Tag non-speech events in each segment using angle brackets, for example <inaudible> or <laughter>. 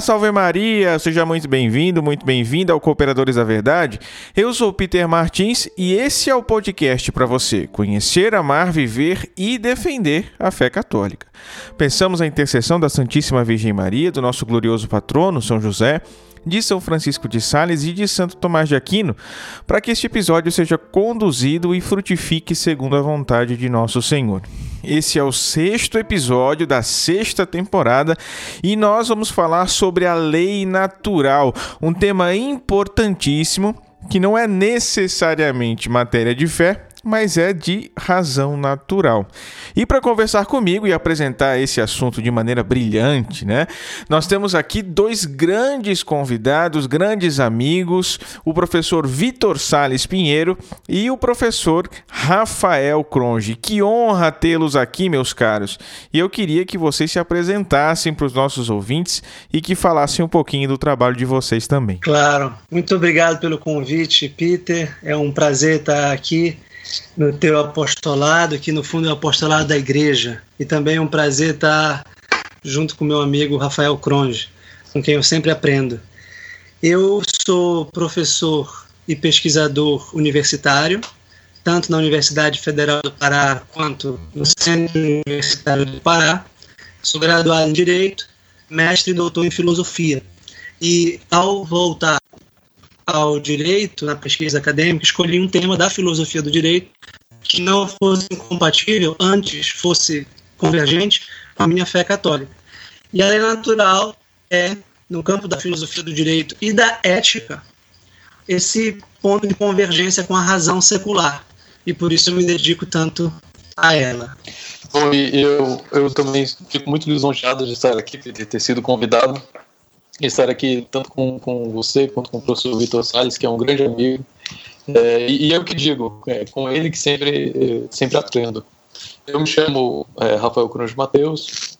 Salve Maria! Seja muito bem-vindo, muito bem-vinda ao Cooperadores da Verdade. Eu sou Peter Martins e esse é o podcast para você conhecer, amar, viver e defender a fé católica. Pensamos a intercessão da Santíssima Virgem Maria, do nosso glorioso patrono, São José, de São Francisco de Sales e de Santo Tomás de Aquino, para que este episódio seja conduzido e frutifique segundo a vontade de nosso Senhor. Esse é o sexto episódio da sexta temporada e nós vamos falar sobre a lei natural, um tema importantíssimo que não é necessariamente matéria de fé, mas é de razão natural. E para conversar comigo e apresentar esse assunto de maneira brilhante, né? Nós temos aqui dois grandes convidados, grandes amigos, o professor Vitor Sales Pinheiro e o professor Rafael Cronge. Que honra tê-los aqui, meus caros. E eu queria que vocês se apresentassem para os nossos ouvintes e que falassem um pouquinho do trabalho de vocês também. Claro. Muito obrigado pelo convite, Peter. É um prazer estar aqui no teu apostolado, que no fundo é o apostolado da igreja. E também é um prazer estar junto com meu amigo Rafael Cronge, com quem eu sempre aprendo. Eu sou professor e pesquisador universitário, tanto na Universidade Federal do Pará quanto no Centro Universitário do Pará. Sou graduado em Direito, mestre e doutor em Filosofia. E ao voltar ao direito, na pesquisa acadêmica, escolhi um tema da filosofia do direito que não fosse incompatível, antes fosse convergente com a minha fé católica. E a lei natural é, no campo da filosofia do direito e da ética, esse ponto de convergência com a razão secular. E por isso eu me dedico tanto a ela. Bom, e eu, eu também fico muito lisonjeado de estar aqui, de ter sido convidado estar aqui tanto com, com você quanto com o professor Vitor Salles, que é um grande amigo. É, e, é o que digo, é com ele que sempre, é, sempre aprendo. Eu me chamo é, Rafael Cruz Mateus,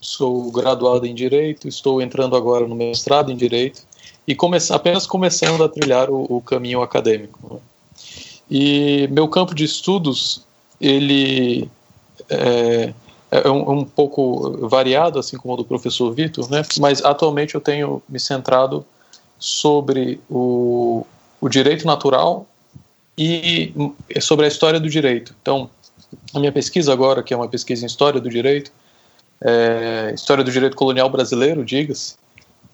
sou graduado em Direito, estou entrando agora no mestrado em Direito e comece, apenas começando a trilhar o, o caminho acadêmico. E meu campo de estudos, ele é, é, é um, um, pouco variado, assim como o do professor Vitor, né? mas atualmente eu tenho me centrado sobre o, o direito natural e sobre a história do direito. Então, a minha pesquisa agora, que é uma pesquisa em história do direito, é, história do direito colonial brasileiro, diga-se,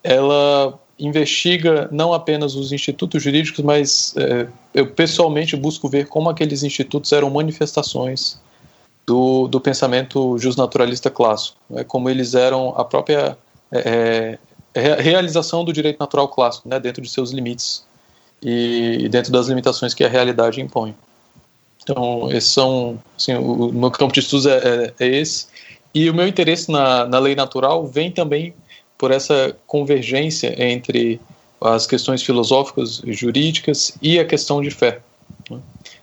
ela investiga não apenas os institutos jurídicos, mas é, eu pessoalmente busco ver como aqueles institutos eram manifestações do, do pensamento justnaturalista clássico, né, como eles eram a própria é, é realização do direito natural clássico, né, dentro de seus limites e dentro das limitações que a realidade impõe. Então, esses são, assim, o, meu campo de estudos é, é, é, esse, e o meu interesse na, na lei natural vem também por essa convergência entre as questões filosóficas e jurídicas e a questão de fé. Né?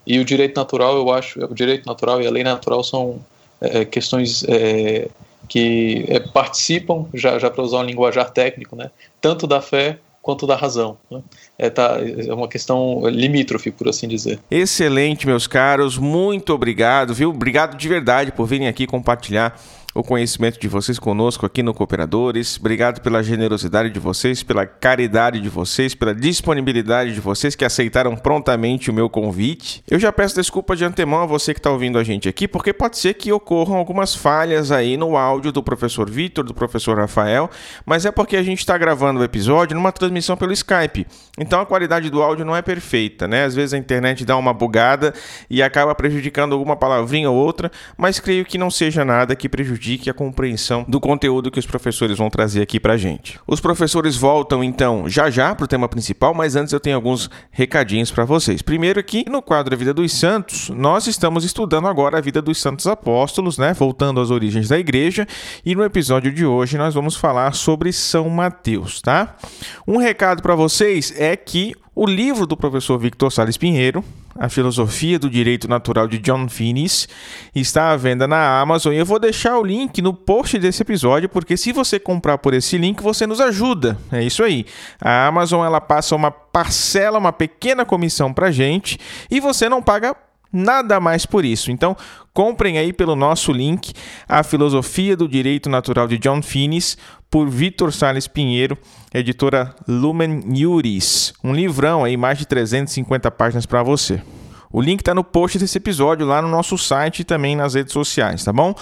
E o direito natural, eu acho, o direito natural e a lei natural são é, questões é, que é, participam, já, já para usar um linguajar técnico, né, tanto da fé quanto da razão. Né? É, tá, é uma questão limítrofe, por assim dizer. Excelente, meus caros. Muito obrigado, viu? Obrigado de verdade por virem aqui compartilhar o conhecimento de vocês conosco aqui no Cooperadores. Obrigado pela generosidade de vocês, pela caridade de vocês, pela disponibilidade de vocês que aceitaram prontamente o meu convite. Eu já peço desculpa de antemão a você que está ouvindo a gente aqui, porque pode ser que ocorram algumas falhas aí no áudio do professor Vitor, do professor Rafael, mas é porque a gente está gravando o episódio numa transmissão pelo Skype. Então a qualidade do áudio não é perfeita, né? Às vezes a internet dá uma bugada e acaba prejudicando alguma palavrinha ou outra, mas creio que não seja nada que prejudique prejudique a compreensão do conteúdo que os professores vão trazer aqui para gente. Os professores voltam então já já para o tema principal, mas antes eu tenho alguns recadinhos para vocês. Primeiro aqui no quadro A Vida dos Santos, nós estamos estudando agora a vida dos santos apóstolos, né? Voltando às origens da igreja, e no episódio de hoje nós vamos falar sobre São Mateus, tá? Um recado para vocês é que o livro do professor Victor Sales Pinheiro, A Filosofia do Direito Natural de John Finnis, está à venda na Amazon e eu vou deixar o link no post desse episódio, porque se você comprar por esse link, você nos ajuda. É isso aí. A Amazon ela passa uma parcela, uma pequena comissão para gente e você não paga nada mais por isso. Então, comprem aí pelo nosso link a Filosofia do Direito Natural de John Finnis por Vitor Sales Pinheiro, editora Lumen Juris. Um livrão aí, mais de 350 páginas para você. O link está no post desse episódio lá no nosso site e também nas redes sociais, tá bom?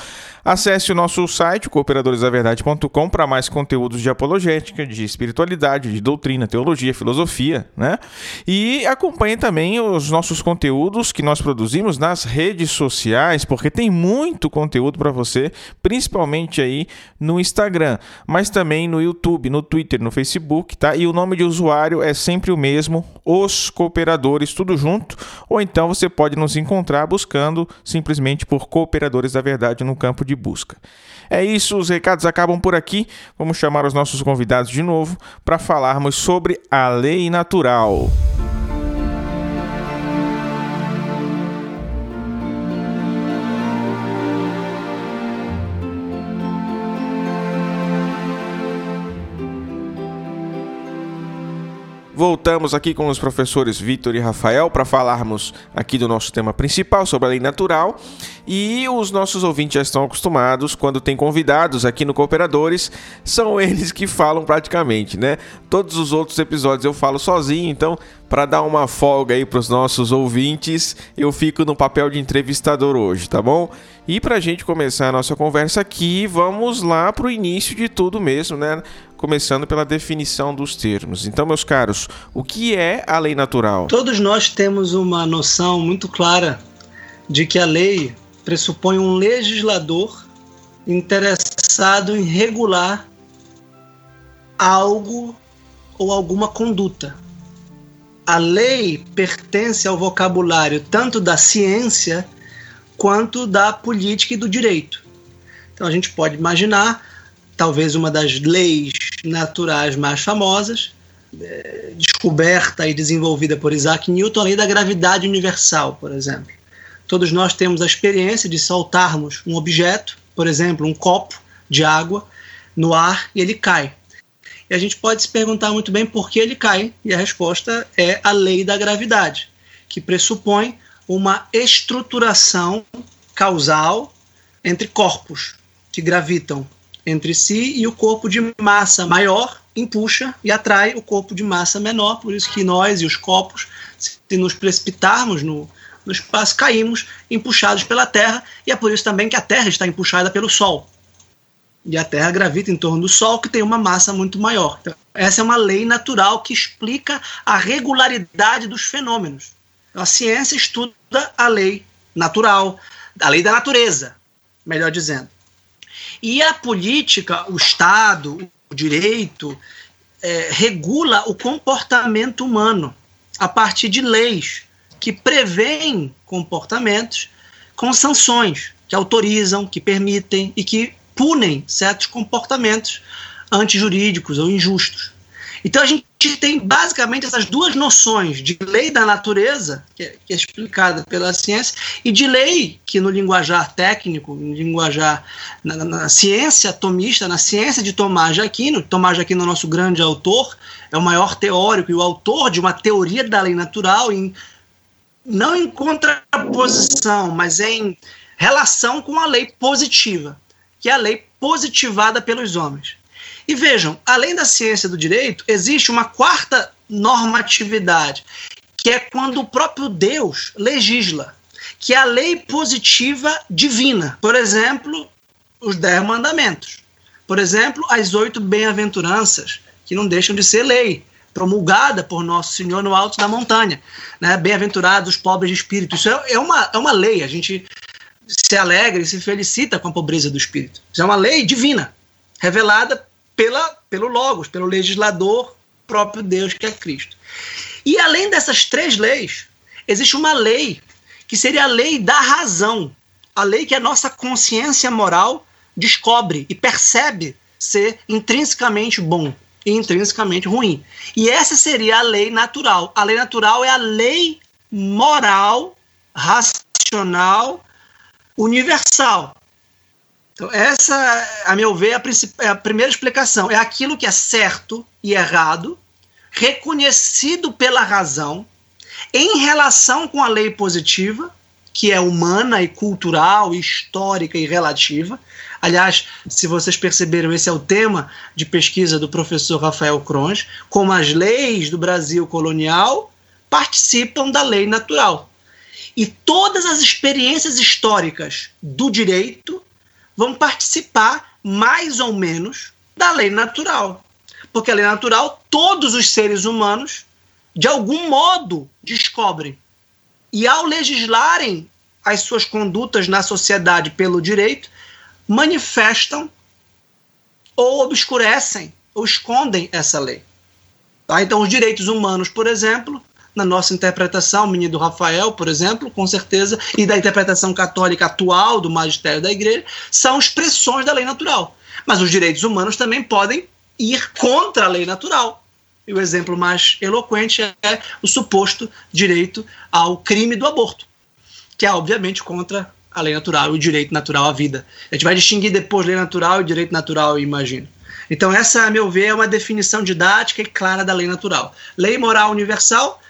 Acesse o nosso site, cooperadoresdaverdade.com, para mais conteúdos de apologética, de espiritualidade, de doutrina, teologia, filosofia, né? E acompanhe também os nossos conteúdos que nós produzimos nas redes sociais, porque tem muito conteúdo para você, principalmente aí no Instagram, mas também no YouTube, no Twitter, no Facebook, tá? E o nome de usuário é sempre o mesmo, Os Cooperadores, tudo junto, ou então você pode nos encontrar buscando simplesmente por Cooperadores da Verdade no campo de busca. É isso, os recados acabam por aqui. Vamos chamar os nossos convidados de novo para falarmos sobre a lei natural. Voltamos aqui com os professores Vitor e Rafael para falarmos aqui do nosso tema principal sobre a lei natural. E os nossos ouvintes já estão acostumados, quando tem convidados aqui no Cooperadores, são <laughs> eles que falam praticamente, né? Todos os outros episódios eu falo sozinho, então para dar uma folga aí para os nossos ouvintes, eu fico no papel de entrevistador hoje, tá bom? E para a gente começar a nossa conversa aqui, vamos lá para o início de tudo mesmo, né? Começando pela definição dos termos. Então, meus caros, o que é a lei natural? Todos nós temos uma noção muito clara de que a lei pressupõe um legislador interessado em regular algo ou alguma conduta. A lei pertence ao vocabulário tanto da ciência quanto da política e do direito. Então a gente pode imaginar talvez uma das leis naturais mais famosas, é, descoberta e desenvolvida por Isaac Newton, a lei da gravidade universal, por exemplo. Todos nós temos a experiência de soltarmos um objeto, por exemplo, um copo de água, no ar e ele cai. E a gente pode se perguntar muito bem por que ele cai, e a resposta é a lei da gravidade, que pressupõe uma estruturação causal entre corpos que gravitam entre si e o corpo de massa maior empuxa e atrai o corpo de massa menor, por isso que nós e os corpos, se nos precipitarmos no, no espaço, caímos empuxados pela Terra, e é por isso também que a Terra está empuxada pelo Sol. E a Terra gravita em torno do Sol, que tem uma massa muito maior. Então, essa é uma lei natural que explica a regularidade dos fenômenos. Então, a ciência estuda a lei natural, a lei da natureza, melhor dizendo. E a política, o Estado, o direito, é, regula o comportamento humano a partir de leis que prevêem comportamentos com sanções que autorizam, que permitem e que punem certos comportamentos antijurídicos ou injustos. Então a gente tem basicamente essas duas noções de lei da natureza, que é, que é, explicada pela ciência, e de lei, que no linguajar técnico, no linguajar, na, na ciência atomista, na ciência de Tomás de Aquino, Tomás de Aquino é o nosso grande autor, é o maior teórico e o autor de uma teoria da lei natural, em, não em contraposição, mas em relação com a lei positiva, que é a lei positivada pelos homens. E vejam, além da ciência do direito, existe uma quarta normatividade, que é quando o próprio Deus legisla, que é a lei positiva divina. Por exemplo, os dez mandamentos. Por exemplo, as oito bem-aventuranças, que não deixam de ser lei, promulgada por Nosso Senhor no alto da montanha. Né? Bem-aventurados os pobres de espírito. Isso é, é, uma, é uma lei. A gente se alegra e se felicita com a pobreza do espírito. Isso é uma lei divina, revelada pela, pelo Logos, pelo legislador próprio Deus que é Cristo. E além dessas três leis, existe uma lei que seria a lei da razão, a lei que a nossa consciência moral descobre e percebe ser intrinsecamente bom e intrinsecamente ruim. E essa seria a lei natural. A lei natural é a lei moral, racional, universal. Então, essa, a meu ver, é a, é a primeira explicação. É aquilo que é certo e errado, reconhecido pela razão, em relação com a lei positiva, que é humana e cultural, histórica e relativa. Aliás, se vocês perceberam, esse é o tema de pesquisa do professor Rafael Cronge, como as leis do Brasil colonial participam da lei natural. E todas as experiências históricas do direito vão participar, mais ou menos, da lei natural. Porque a lei natural, todos os seres humanos, de algum modo, descobrem. E ao legislarem as suas condutas na sociedade pelo direito, manifestam ou obscurecem ou escondem essa lei. Tá? Então, os direitos humanos, por exemplo, na nossa interpretação, menino do Rafael, por exemplo, com certeza, e da interpretação católica atual do magistério da igreja, são expressões da lei natural. Mas os direitos humanos também podem ir contra a lei natural. E o exemplo mais eloquente é o suposto direito ao crime do aborto, que é obviamente contra a lei natural e o direito natural à vida. A gente vai distinguir depois lei natural e direito natural, eu imagino. Então, essa, a meu ver, é uma definição didática e clara da lei natural. Lei moral universal,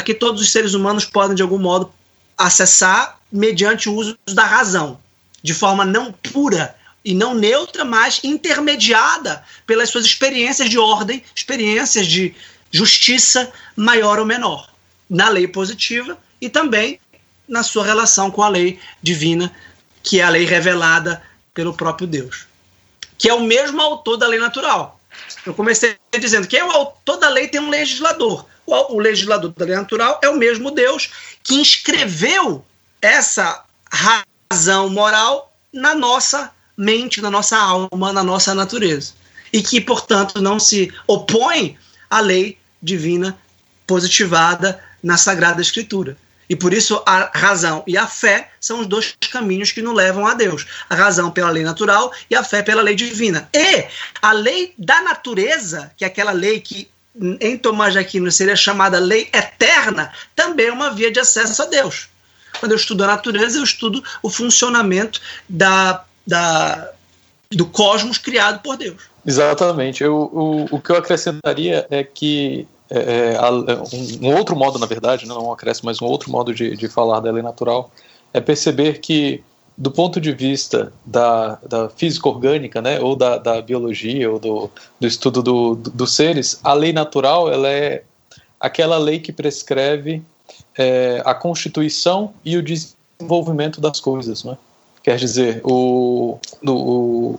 a que todos os seres humanos podem, de algum modo, acessar mediante o uso da razão, de forma não pura e não neutra, mas intermediada pelas suas experiências de ordem, experiências de justiça maior ou menor, na lei positiva e também na sua relação com a lei divina, que é a lei revelada pelo próprio Deus, que é o mesmo autor da lei natural. Eu comecei dizendo que é o autor da lei tem um legislador. O, o legislador da lei natural é o mesmo Deus que inscreveu essa razão moral na nossa mente, na nossa alma, na nossa natureza. E que, portanto, não se opõe à lei divina positivada na Sagrada Escritura. E por isso a razão e a fé são os dois caminhos que nos levam a Deus. A razão pela lei natural e a fé pela lei divina. E a lei da natureza, que é aquela lei que em Tomás de Aquino seria chamada lei eterna, também é uma via de acesso a Deus. Quando eu estudo a natureza, eu estudo o funcionamento da da, do cosmos criado por Deus. Exatamente. Eu, o, o que eu acrescentaria é que é, é um, um, outro modo, na verdade, não um acréscimo, mas um outro modo de, de falar da lei natural é perceber que, do ponto de vista da, da física orgânica, né, ou da, da biologia, ou do, do estudo do, do, dos seres, a lei natural ela é aquela lei que prescreve é, a constituição e o desenvolvimento das coisas, não é? Quer dizer, o, o,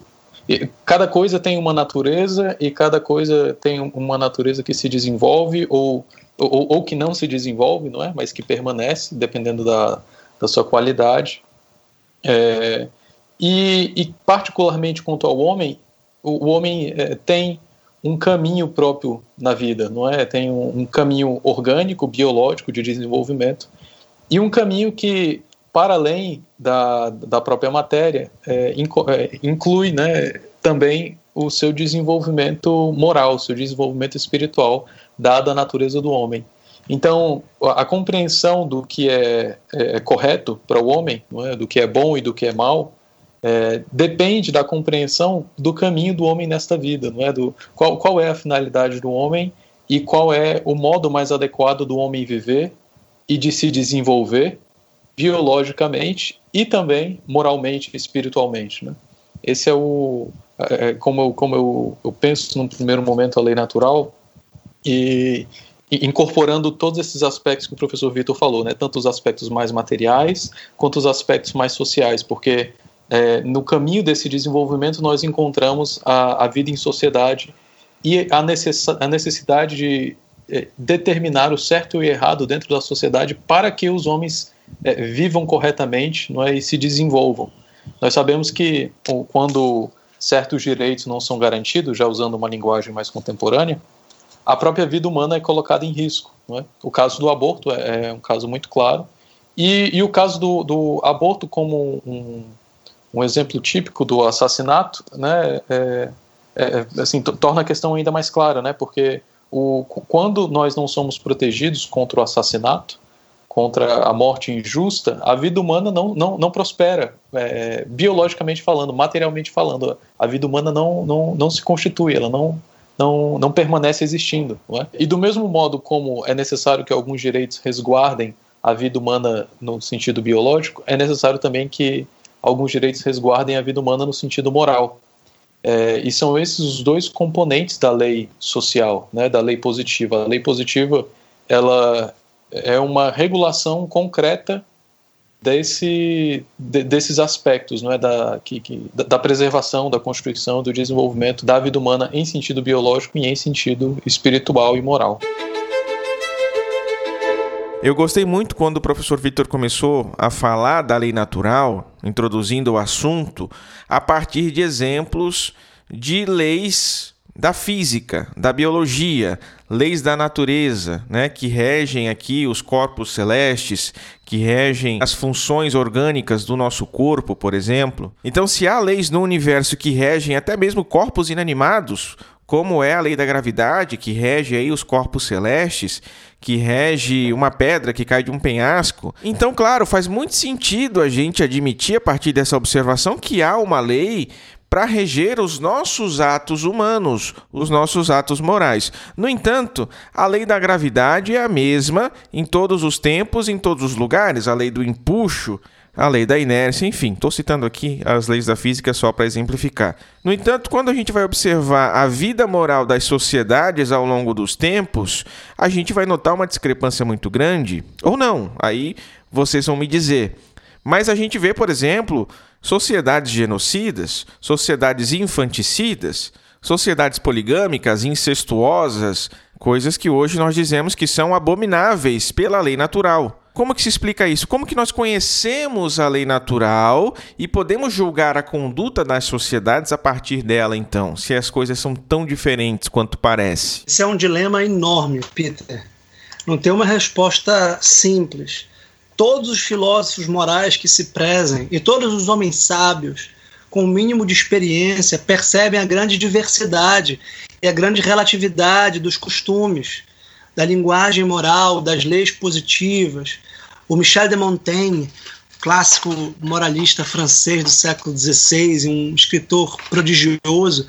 cada coisa tem uma natureza e cada coisa tem uma natureza que se desenvolve ou, ou, ou, que não se desenvolve, não é? Mas que permanece, dependendo da, da sua qualidade. É, e, e, particularmente quanto ao homem, o, o homem é, tem um caminho próprio na vida, não é? Tem um, um caminho orgânico, biológico de desenvolvimento e um caminho que para além da, da própria matéria, é, é, inclui né, também o seu desenvolvimento moral, seu desenvolvimento espiritual, dada a natureza do homem. Então, a, a compreensão do que é, é correto para o homem, é, do que é bom e do que é mal, é, depende da compreensão do caminho do homem nesta vida, não é? Do, qual, qual é a finalidade do homem e qual é o modo mais adequado do homem viver e de se desenvolver biologicamente e também moralmente e espiritualmente. Né? Esse é o. É, é, como eu, como eu, eu penso no primeiro momento a lei natural e, e, incorporando todos esses aspectos que o professor Vitor falou, né? tanto os aspectos mais materiais quanto os aspectos mais sociais, porque é, no caminho desse desenvolvimento nós encontramos a, a vida em sociedade e a, necess, a necessidade de é, determinar o certo e o errado dentro da sociedade para que os homens é, vivam corretamente não é, e se desenvolvam. Nós sabemos que quando certos direitos não são garantidos, já usando uma linguagem mais contemporânea, a própria vida humana é colocada em risco. É? O caso do aborto é, é, um caso muito claro. E, e o caso do, do, aborto como um, um, exemplo típico do assassinato, né, é, é assim, torna a questão ainda mais clara, né, porque o, quando nós não somos protegidos contra o assassinato, contra a morte injusta, a vida humana não, não, não prospera, é, biologicamente falando, materialmente falando. A vida humana não, não, não se constitui, ela não, não, não permanece existindo. Não é? E do mesmo modo como é necessário que alguns direitos resguardem a vida humana no sentido biológico, é necessário também que alguns direitos resguardem a vida humana no sentido moral. É, e são esses os dois componentes da lei social, né, da lei positiva. A lei positiva ela é uma regulação concreta desse, de, desses aspectos não é, da, que, que, da preservação, da constituição, do desenvolvimento da vida humana em sentido biológico e em sentido espiritual e moral. Eu gostei muito quando o professor Vitor começou a falar da lei natural, introduzindo o assunto, a partir de exemplos de leis da física, da biologia, leis da natureza, né, que regem aqui os corpos celestes, que regem as funções orgânicas do nosso corpo, por exemplo. Então, se há leis no universo que regem até mesmo corpos inanimados, como é a lei da gravidade, que rege aí os corpos celestes, que rege uma pedra que cai de um penhasco. Então, claro, faz muito sentido a gente admitir a partir dessa observação que há uma lei para reger os nossos atos humanos, os nossos atos morais. No entanto, a lei da gravidade é a mesma em todos os tempos, em todos os lugares, a lei do empuxo a lei da inércia, enfim, estou citando aqui as leis da física só para exemplificar. No entanto, quando a gente vai observar a vida moral das sociedades ao longo dos tempos, a gente vai notar uma discrepância muito grande, ou não, aí vocês vão me dizer. Mas a gente vê, por exemplo, sociedades genocidas, sociedades infanticidas, sociedades poligâmicas, incestuosas, coisas que hoje nós dizemos que são abomináveis pela lei natural. Como que se explica isso? Como que nós conhecemos a lei natural e podemos julgar a conduta das sociedades a partir dela, então, se as coisas são tão diferentes quanto parece? Esse é um dilema enorme, Peter. Não tem uma resposta simples. Todos os filósofos morais que se prezem e todos os homens sábios com o mínimo de experiência percebem a grande diversidade e a grande relatividade dos costumes da linguagem moral, das leis positivas. O Michel de Montaigne, clássico moralista francês do século XVI, um escritor prodigioso,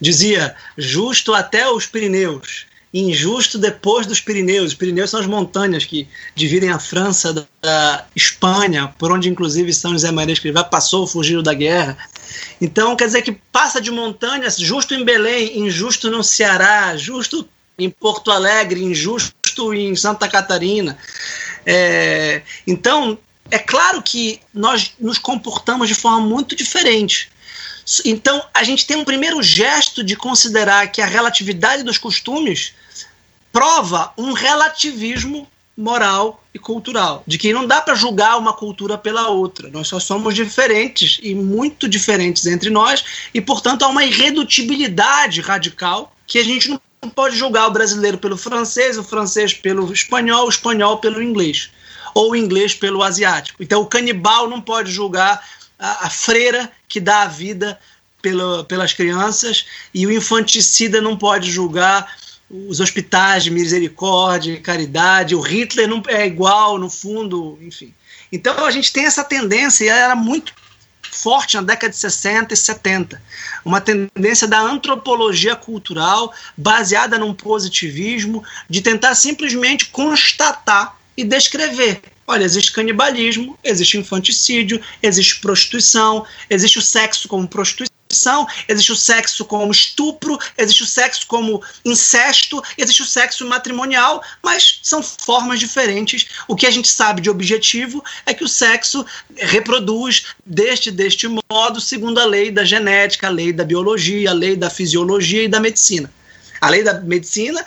dizia: justo até os Pirineus, injusto depois dos Pirineus. Os Pirineus são as montanhas que dividem a França da, Espanha, por onde inclusive São José Maria Escrivá passou, fugiu da guerra. Então, quer dizer que passa de montanhas, justo em Belém, injusto no Ceará, justo em Porto Alegre, injusto em Santa Catarina. É, então, é claro que nós nos comportamos de forma muito diferente. Então, a gente tem um primeiro gesto de considerar que a relatividade dos costumes prova um relativismo moral e cultural, de que não dá para julgar uma cultura pela outra. Nós só somos diferentes e muito diferentes entre nós, e portanto há uma irredutibilidade radical que a gente não pode julgar o brasileiro pelo francês, o francês pelo espanhol, o espanhol pelo inglês, ou o inglês pelo asiático. Então o canibal não pode julgar a, a freira que dá a vida pelo, pelas crianças, e o infanticida não pode julgar os hospitais de misericórdia caridade, o Hitler não é igual no fundo, enfim. Então a gente tem essa tendência, e ela era muito forte na década de 60 e 70. Uma tendência da antropologia cultural baseada num positivismo, de tentar simplesmente constatar e descrever. Olha, existe canibalismo, existe infanticídio, existe prostituição, existe o sexo como prostituição existe o sexo como estupro, existe o sexo como incesto, existe o sexo matrimonial, mas são formas diferentes. O que a gente sabe de objetivo é que o sexo reproduz deste deste modo, segundo a lei da genética, a lei da biologia, a lei da fisiologia e da medicina. A lei da medicina,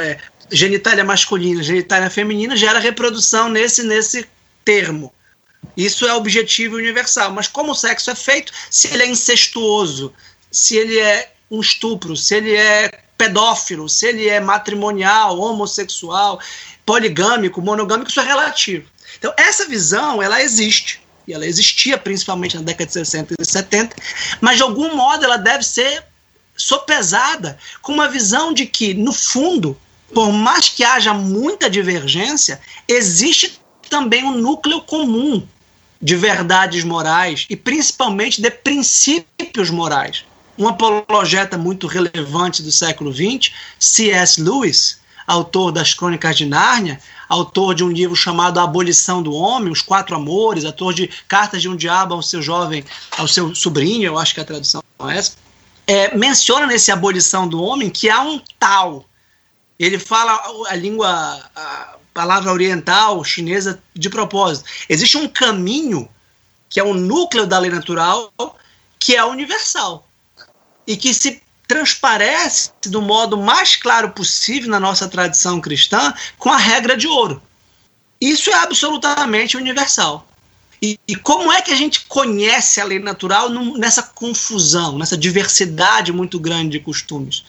é, genitália masculina, genitália feminina, gera reprodução nesse, nesse termo. Isso é objetivo universal. Mas como o sexo é feito, se ele é incestuoso, se ele é um estupro, se ele é pedófilo, se ele é matrimonial, homossexual, poligâmico, monogâmico, isso é relativo. Então, essa visão, ela existe. E ela existia principalmente na década de 60 e 70, mas de algum modo ela deve ser sopesada com uma visão de que, no fundo, por mais que haja muita divergência, existe também um núcleo comum de verdades morais e principalmente de princípios morais. Um apologeta muito relevante do século XX, C.S. Lewis, autor das Crônicas de Nárnia, autor de um livro chamado A Abolição do Homem, Os Quatro Amores, autor de Cartas de um Diabo ao seu jovem, ao seu sobrinho, eu acho que a tradução é essa, é, menciona nesse Abolição do Homem que há um tal. Ele fala a língua, a palavra oriental, chinesa, de propósito. Existe um caminho que é o núcleo da lei natural, que é universal. E que se transparece do modo mais claro possível na nossa tradição cristã com a regra de ouro. Isso é absolutamente universal. E, e como é que a gente conhece a lei natural num, nessa confusão, nessa diversidade muito grande de costumes?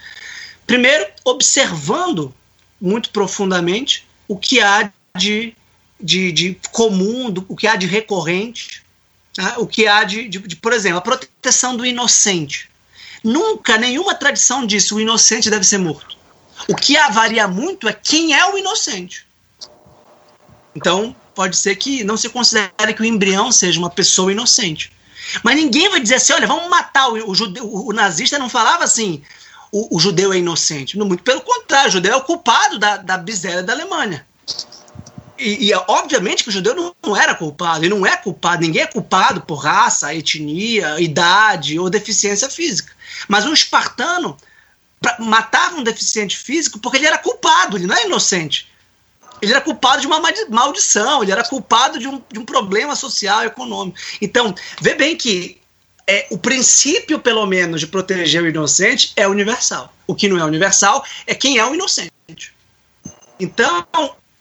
Primeiro, observando muito profundamente o que há de, de, de comum, do, o que há de recorrente, tá? o que há de, de, de, por exemplo, a proteção do inocente. Nunca nenhuma tradição disse o inocente deve ser morto. O que varia muito é quem é o inocente. Então, pode ser que não se considere que o embrião seja uma pessoa inocente. Mas ninguém vai dizer assim: olha, vamos matar o, o judeu. O, nazista não falava assim: o, o, judeu é inocente. Muito pelo contrário, o judeu é o culpado da, da miséria da Alemanha. E, e, obviamente que o judeu não, não, era culpado, ele não é culpado, ninguém é culpado por raça, etnia, idade ou deficiência física. Mas um espartano matava um deficiente físico porque ele era culpado, ele não é inocente. Ele era culpado de uma maldição, ele era culpado de um, de um problema social e econômico. Então, vê bem que é, o princípio, pelo menos, de proteger o inocente é universal. O que não é universal é quem é o inocente. Então,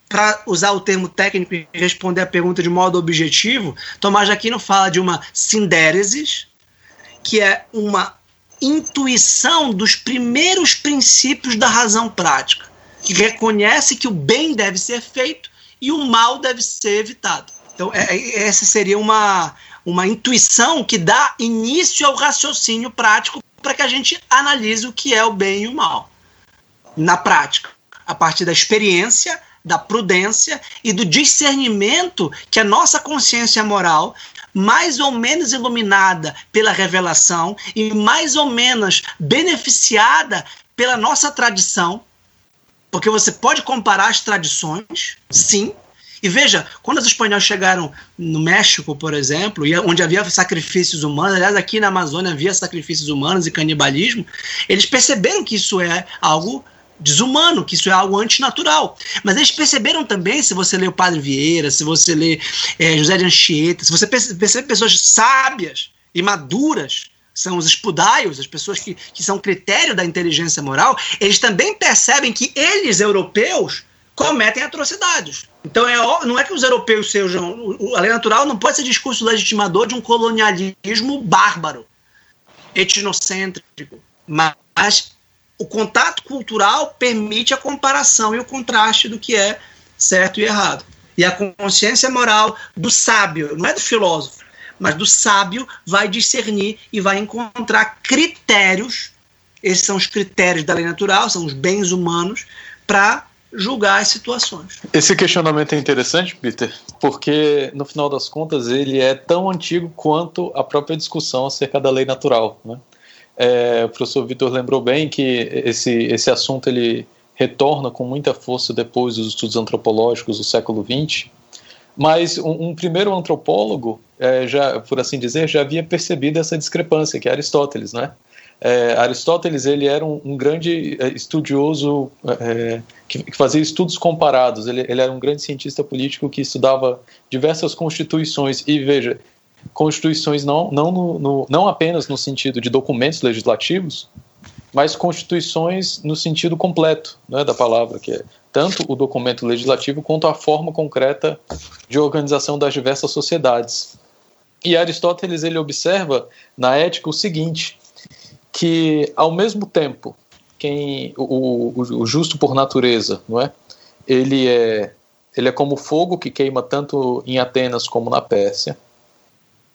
para usar o termo técnico e responder a pergunta de modo objetivo, Tomás de Aquino fala de uma sindéresis, que é uma intuição dos primeiros princípios da razão prática, que reconhece que o bem deve ser feito e o mal deve ser evitado. Então, é, é, essa seria uma, uma intuição que dá início ao raciocínio prático para que a gente analise o que é o bem e o mal na prática, a partir da experiência, da prudência e do discernimento que a nossa consciência moral mais ou menos iluminada pela revelação e mais ou menos beneficiada pela nossa tradição, porque você pode comparar as tradições, sim. E veja, quando os espanhóis chegaram no México, por exemplo, onde havia sacrifícios humanos, aliás, aqui na Amazônia havia sacrifícios humanos e canibalismo, eles perceberam que isso é algo desumano, que isso é algo antinatural. Mas eles perceberam também, se você lê o Padre Vieira, se você lê é, José de Anchieta, se você percebe pessoas sábias e maduras, são os espudaios, as pessoas que, que são critério da inteligência moral, eles também percebem que eles, europeus, cometem atrocidades. Então é, não é que os europeus sejam. A lei natural não pode ser discurso legitimador de um colonialismo bárbaro, etnocêntrico, mas o contato cultural permite a comparação e o contraste do que é certo e errado. E a consciência moral do sábio, não é do filósofo, mas do sábio, vai discernir e vai encontrar critérios. Esses são os critérios da lei natural, são os bens humanos, para julgar as situações. Esse questionamento é interessante, Peter, porque no final das contas ele é tão antigo quanto a própria discussão acerca da lei natural. Né? É, o professor Vitor lembrou bem que esse, esse assunto ele retorna com muita força depois dos estudos antropológicos do século XX, mas um, um primeiro antropólogo, é, já por assim dizer, já havia percebido essa discrepância, que é Aristóteles, né? É, Aristóteles ele era um, um grande é, estudioso é, que, que, fazia estudos comparados. Ele, ele, era um grande cientista político que estudava diversas constituições e veja constituições não, não, no, no, não apenas no sentido de documentos legislativos, mas constituições no sentido completo né, da palavra, que é tanto o documento legislativo quanto a forma concreta de organização das diversas sociedades. E Aristóteles ele observa na ética o seguinte, que ao mesmo tempo quem o, o, o justo por natureza, não é? Ele é ele é como fogo que queima tanto em Atenas como na Pérsia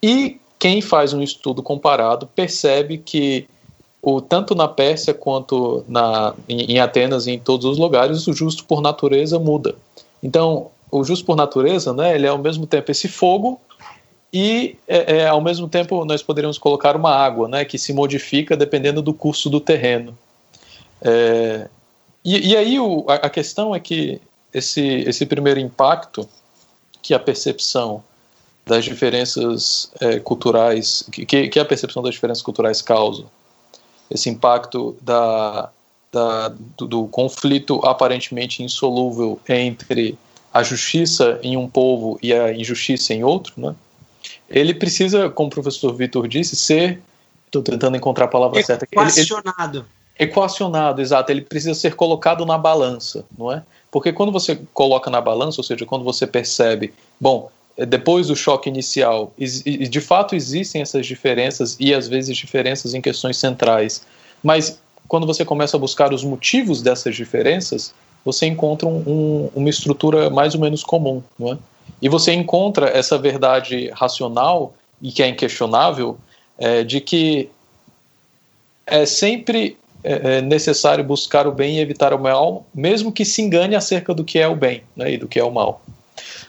e quem faz um estudo comparado percebe que o, tanto na Pérsia quanto na, em, em Atenas e em todos os lugares, o justo por natureza muda. Então, o justo por natureza, né, ele é ao mesmo tempo esse fogo e é, é, ao mesmo tempo nós poderíamos colocar uma água, né, que se modifica dependendo do curso do terreno. É, E, e aí o, a, a, questão é que esse, esse primeiro impacto que a percepção das diferenças é, culturais, que, que a percepção das diferenças culturais causa, esse impacto da, da, do, do, conflito aparentemente insolúvel entre a justiça em um povo e a injustiça em outro, né? Ele precisa, como o professor Vitor disse, ser. Estou tentando encontrar a palavra certa. Equacionado. Equacionado, exato. Ele precisa ser colocado na balança, não é? Porque quando você coloca na balança, ou seja, quando você percebe, bom, depois do choque inicial, de fato existem essas diferenças e às vezes diferenças em questões centrais, mas quando você começa a buscar os motivos dessas diferenças, você encontra um, uma estrutura mais ou menos comum, não é? E você encontra essa verdade racional e que é inquestionável é, de que é sempre é, é necessário buscar o bem e evitar o mal, mesmo que se engane acerca do que é o bem né, e do que é o mal.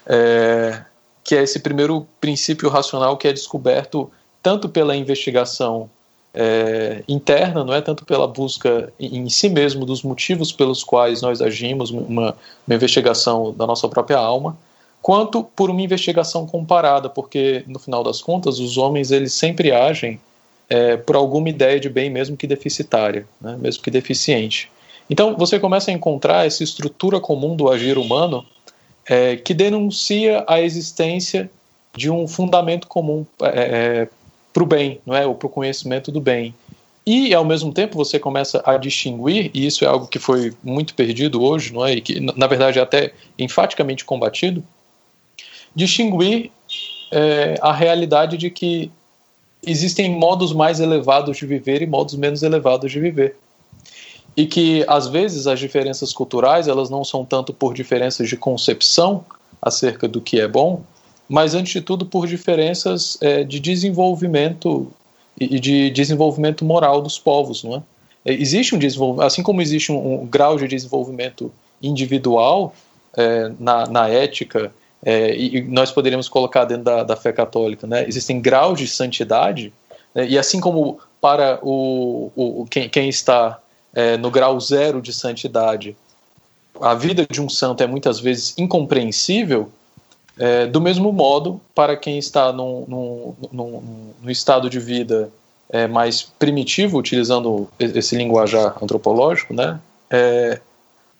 É, que é esse primeiro princípio racional que é descoberto tanto pela investigação é, interna, não é tanto pela busca em, si mesmo dos motivos pelos quais nós agimos, uma, uma investigação da nossa própria alma, quanto por uma investigação comparada, porque no final das contas os homens eles sempre agem é, por alguma ideia de bem, mesmo que deficitária, né, mesmo que deficiente. Então você começa a encontrar essa estrutura comum do agir humano é, que denuncia a existência de um fundamento comum é, é para o bem, não é, ou para o conhecimento do bem. E ao mesmo tempo você começa a distinguir, e isso é algo que foi muito perdido hoje, não é, e que na verdade é até enfaticamente combatido, distinguir é, a realidade de que existem modos mais elevados de viver e modos menos elevados de viver. E que, às vezes, as diferenças culturais elas não são tanto por diferenças de concepção acerca do que é bom, mas, antes de tudo, por diferenças é, de desenvolvimento e de desenvolvimento moral dos povos, não é? é existe um desenvolvimento, assim como existe um, um grau de desenvolvimento individual é, na, na ética é, e, nós poderíamos colocar dentro da, da, fé católica, né? Existem graus de santidade, né? e assim como para o, o quem, quem, está é, no grau zero de santidade, a vida de um santo é muitas vezes incompreensível, é, do mesmo modo, para quem está num, num, num, num estado de vida é, mais primitivo, utilizando esse linguajar antropológico, né? É,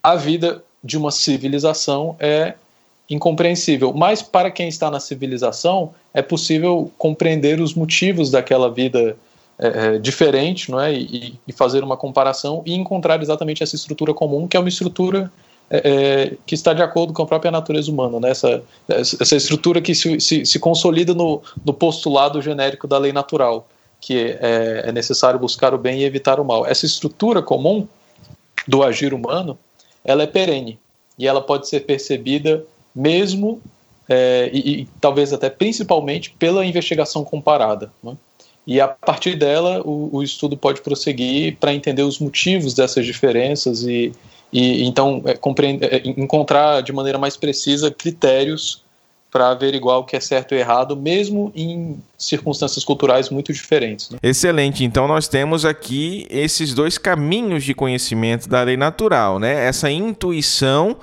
a vida de uma civilização é incompreensível. Mas para quem está na civilização, é possível compreender os motivos daquela vida é, é, diferente, não é? E, e, fazer uma comparação e encontrar exatamente essa estrutura comum, que é uma estrutura é, é que está de acordo com a própria natureza humana, né? essa, essa estrutura que se, se, se consolida no, no, postulado genérico da lei natural, que é, é necessário buscar o bem e evitar o mal. Essa estrutura comum do agir humano, ela é perene e ela pode ser percebida mesmo é, e, e, talvez até principalmente pela investigação comparada. Né? E a partir dela, o, o estudo pode prosseguir para entender os motivos dessas diferenças e, e então é, é, encontrar de maneira mais precisa critérios para averiguar o que é certo e errado, mesmo em circunstâncias culturais muito diferentes. Né? Excelente. Então nós temos aqui esses dois caminhos de conhecimento da lei natural, né? Essa intuição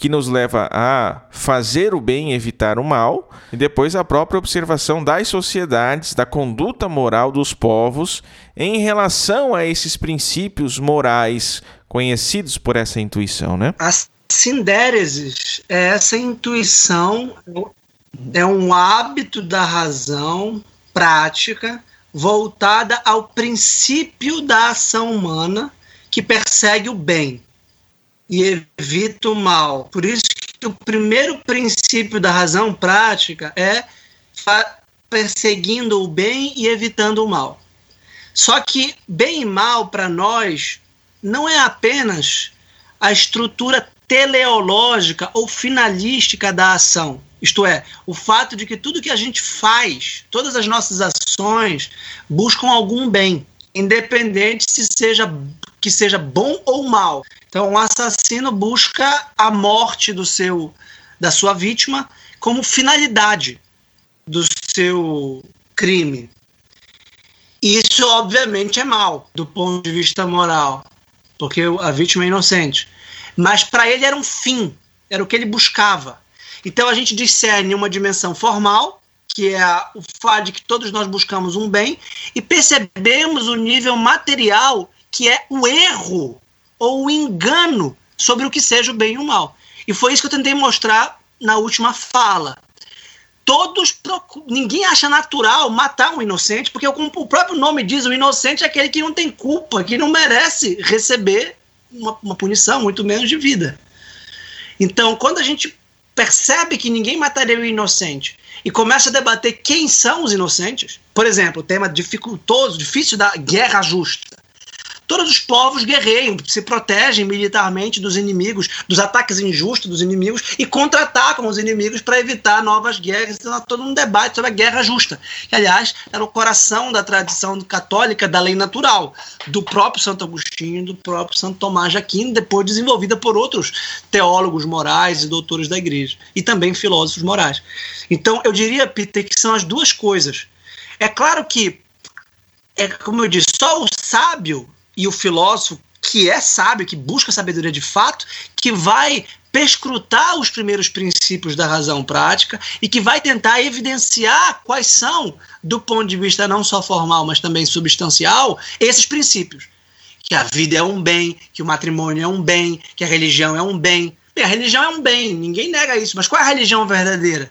que nos leva a fazer o bem e evitar o mal, e depois a própria observação das sociedades, da conduta moral dos povos em relação a esses princípios morais conhecidos por essa intuição, né? A sindéresis é essa intuição, é um hábito da razão prática voltada ao princípio da ação humana que persegue o bem e evita o mal. Por isso que o primeiro princípio da razão prática é perseguindo o bem e evitando o mal. Só que bem e mal para nós não é apenas a estrutura teleológica ou finalística da ação. Isto é, o fato de que tudo que a gente faz, todas as nossas ações, buscam algum bem, independente se seja que seja bom ou mal. Então, o assassino busca a morte do seu da sua vítima como finalidade do seu crime. Isso, obviamente, é mal do ponto de vista moral, porque a vítima é inocente. mas para ele era um fim, era o que ele buscava. Então a gente discerne uma dimensão formal, que é o fato de que todos nós buscamos um bem, e percebemos o nível material, que é o erro ou o engano sobre o que seja o bem e o mal. E foi isso que eu tentei mostrar na última fala. Todos ninguém acha natural matar um inocente, porque como o próprio nome diz, o inocente é aquele que não tem culpa, que não merece receber uma, uma punição, muito menos de vida. Então, quando a gente percebe que ninguém mataria o inocente e começa a debater quem são os inocentes, por exemplo, o tema dificultoso, difícil da guerra justa. Todos os povos guerreiam, se protegem militarmente dos inimigos, dos ataques injustos dos inimigos e contra-atacam os inimigos para evitar novas guerras. Então, há todo um debate sobre a guerra justa, que, aliás, era o coração da tradição católica da lei natural, do próprio Santo Agostinho, do próprio Santo Tomás de Aquino, depois desenvolvida por outros teólogos morais e doutores da igreja, e também filósofos morais. Então, eu diria, Peter, que são as duas coisas. É claro que, é, como eu disse, só o sábio e o filósofo que é sábio, que busca sabedoria de fato, que vai perscrutar os primeiros princípios da razão prática e que vai tentar evidenciar quais são, do ponto de vista não só formal, mas também substancial, esses princípios. Que a vida é um bem, que o matrimônio é um bem, que a religião é um bem. Bem, a religião é um bem, ninguém nega isso, mas qual é a religião verdadeira?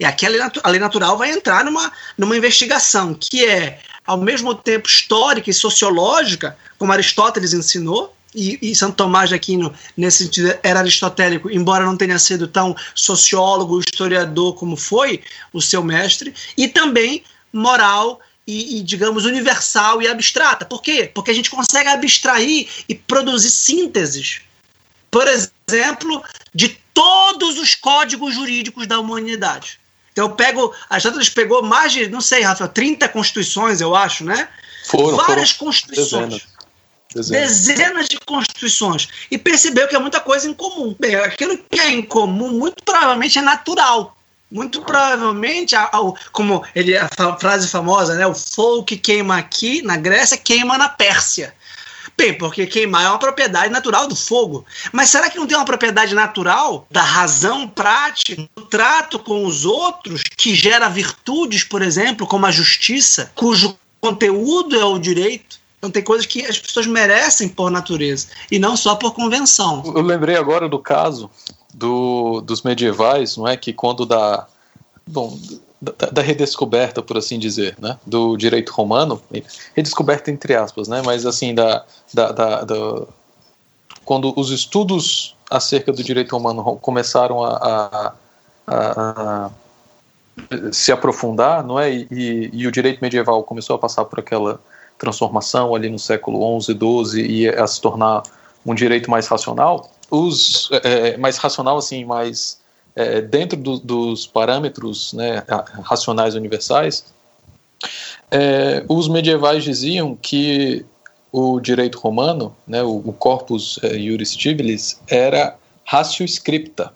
E aqui a lei, a lei natural vai entrar numa, numa investigação, que é ao mesmo tempo histórica e sociológica, como Aristóteles ensinou, e, e, Santo Tomás de Aquino, nesse sentido, era aristotélico, embora não tenha sido tão sociólogo, historiador como foi o seu mestre, e também moral e, e, digamos, universal e abstrata. Por quê? Porque a gente consegue abstrair e produzir sínteses, por exemplo, de todos os códigos jurídicos da humanidade. Então eu pego. Aristóteles pegou mais de, não sei, Rafael, 30 constituições, eu acho, né? Foram. Várias foram constituições. Dezenas. Dezenas. dezenas. de constituições. E percebeu que é muita coisa em comum. Bem, aquilo que é em comum, muito provavelmente é natural. Muito provavelmente, como ele, a frase famosa, né? O fogo que queima aqui na Grécia queima na Pérsia. Bem, porque queimar é uma propriedade natural do fogo. Mas será que não tem uma propriedade natural da razão prática, do trato com os outros, que gera virtudes, por exemplo, como a justiça, cujo conteúdo é o direito? Então tem coisas que as pessoas merecem por natureza e não só por convenção. Eu lembrei agora do caso do, dos medievais, não é que quando da bom da, da, redescoberta, por assim dizer, né, do direito romano, redescoberta entre aspas, né, mas assim da, da, da, da quando os estudos acerca do direito romano começaram a, a, a, a se aprofundar, não é, e, e, o direito medieval começou a passar por aquela transformação ali no século XI, XII e a se tornar um direito mais racional, os é, mais racional assim, mais é, dentro do, dos parâmetros né, racionais universais, é, os medievais diziam que o direito romano, né, o, o corpus é, iuris civilis, era ratio scripta.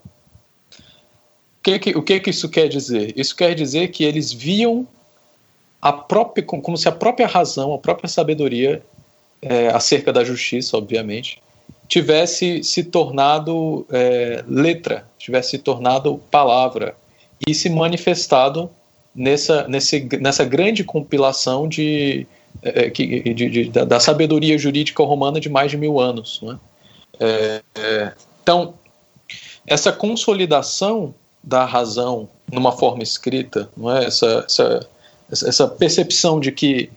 O que, que, o que, que isso quer dizer? Isso quer dizer que eles viam a própria, como se a própria razão, a própria sabedoria é, acerca da justiça, obviamente, tivesse se tornado é, letra, tivesse se tornado palavra e se manifestado nessa, nesse, nessa grande compilação de, é, de, de, de da, sabedoria jurídica romana de mais de mil anos. Né? É, é, então, essa consolidação da razão numa forma escrita, é? essa, essa, essa percepção de que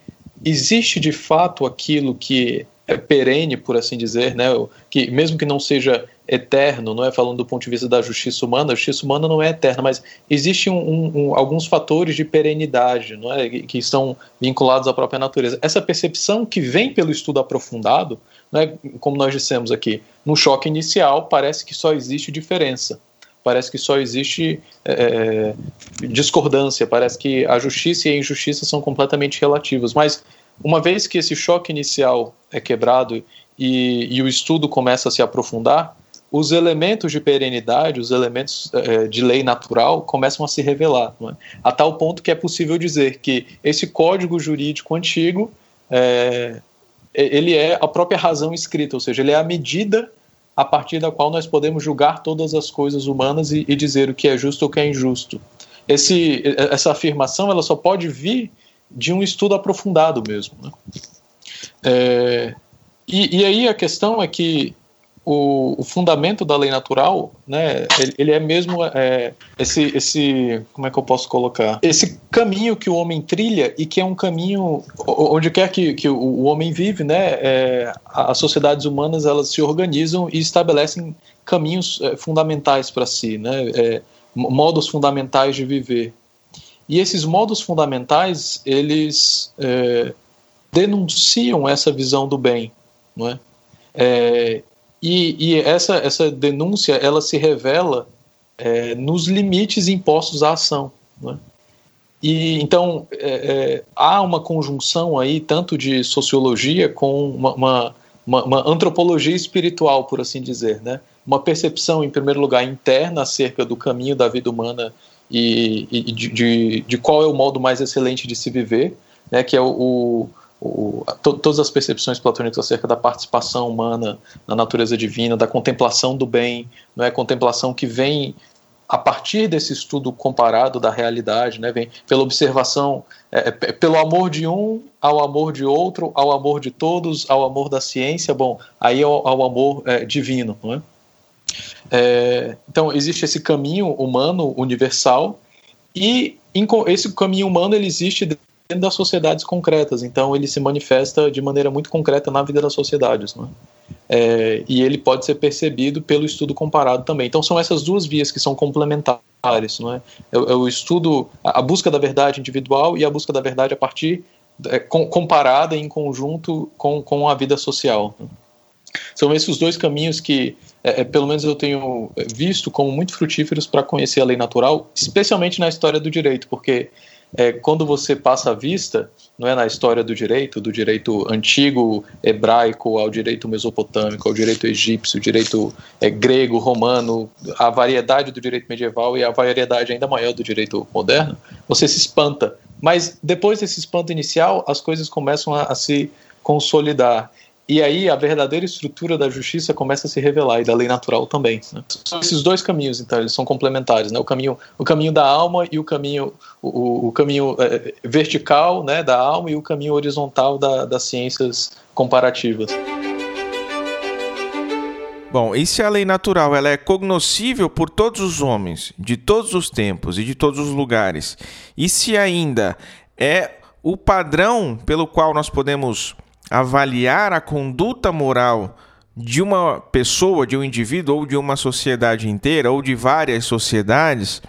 existe de fato aquilo que é perene, por assim dizer, né? Que mesmo que não seja eterno, não é? Falando do ponto de vista da justiça humana, a justiça humana não é eterna, mas existem um, um, alguns fatores de perenidade, não é, que estão vinculados à própria natureza. Essa percepção que vem pelo estudo aprofundado, não é, como nós dissemos aqui, no choque inicial parece que só existe diferença, parece que só existe é, discordância, parece que a justiça e a injustiça são completamente relativas, mas uma vez que esse choque inicial é quebrado e, e o estudo começa a se aprofundar, os elementos de perenidade, os elementos é, de lei natural começam a se revelar, é? a tal ponto que é possível dizer que esse código jurídico antigo é, ele é a própria razão escrita, ou seja, ele é a medida a partir da qual nós podemos julgar todas as coisas humanas e, e dizer o que é justo ou o que é injusto. Esse, essa afirmação ela só pode vir de um estudo aprofundado mesmo. Né? É, e, e, aí a questão é que o, o, fundamento da lei natural, né, ele, ele é mesmo é, esse, esse, como é que eu posso colocar? Esse caminho que o homem trilha e que é um caminho onde quer que, que o, homem vive, né, é, as sociedades humanas elas se organizam e estabelecem caminhos é, fundamentais para si, né, é, modos fundamentais de viver. E esses modos fundamentais eles é, denunciam essa visão do bem, não é? é e, e essa, essa denúncia ela se revela é, nos limites impostos à ação. Né? E então é, é, há uma conjunção aí tanto de sociologia com uma, uma, uma, uma, antropologia espiritual, por assim dizer, né? Uma percepção, em primeiro lugar, interna acerca do caminho da vida humana e, e de, de, de, qual é o modo mais excelente de se viver, né? Que é o, o o, to, todas as percepções platônicas acerca da participação humana na natureza divina, da contemplação do bem, não é contemplação que vem a partir desse estudo comparado da realidade, né, vem pela observação, é, é, pelo amor de um ao amor de outro, ao amor de todos, ao amor da ciência, bom, aí ao, ao amor é, divino, não é? É? Então existe esse caminho humano universal e esse caminho humano ele existe dentro das sociedades concretas, então ele se manifesta de maneira muito concreta na vida das sociedades, né? é, e ele pode ser percebido pelo estudo comparado também. Então são essas duas vias que são complementares, não é? É, é o estudo, a, busca da verdade individual e a busca da verdade a partir é, com, comparada em conjunto com, com a vida social. Né? São esses os dois caminhos que, é, é, pelo menos, eu tenho visto como muito frutíferos para conhecer a lei natural, especialmente na história do direito, porque é, quando você passa a vista, não é na história do direito, do direito antigo hebraico ao direito mesopotâmico, ao direito egípcio, direito é, grego, romano, a variedade do direito medieval e a variedade ainda maior do direito moderno, você se espanta. Mas depois desse espanto inicial, as coisas começam a, a se consolidar. E aí a verdadeira estrutura da justiça começa a se revelar e da lei natural também. Né? São esses dois caminhos, então, eles são complementares, né? O caminho, o caminho da alma e o caminho, o, o caminho é, vertical, né, da alma e o caminho horizontal da, das ciências comparativas. Bom, e se a lei natural ela é cognoscível por todos os homens, de todos os tempos e de todos os lugares, e se ainda é o padrão pelo qual nós podemos avaliar a conduta moral de uma pessoa, de um indivíduo ou de uma sociedade inteira ou de várias sociedades,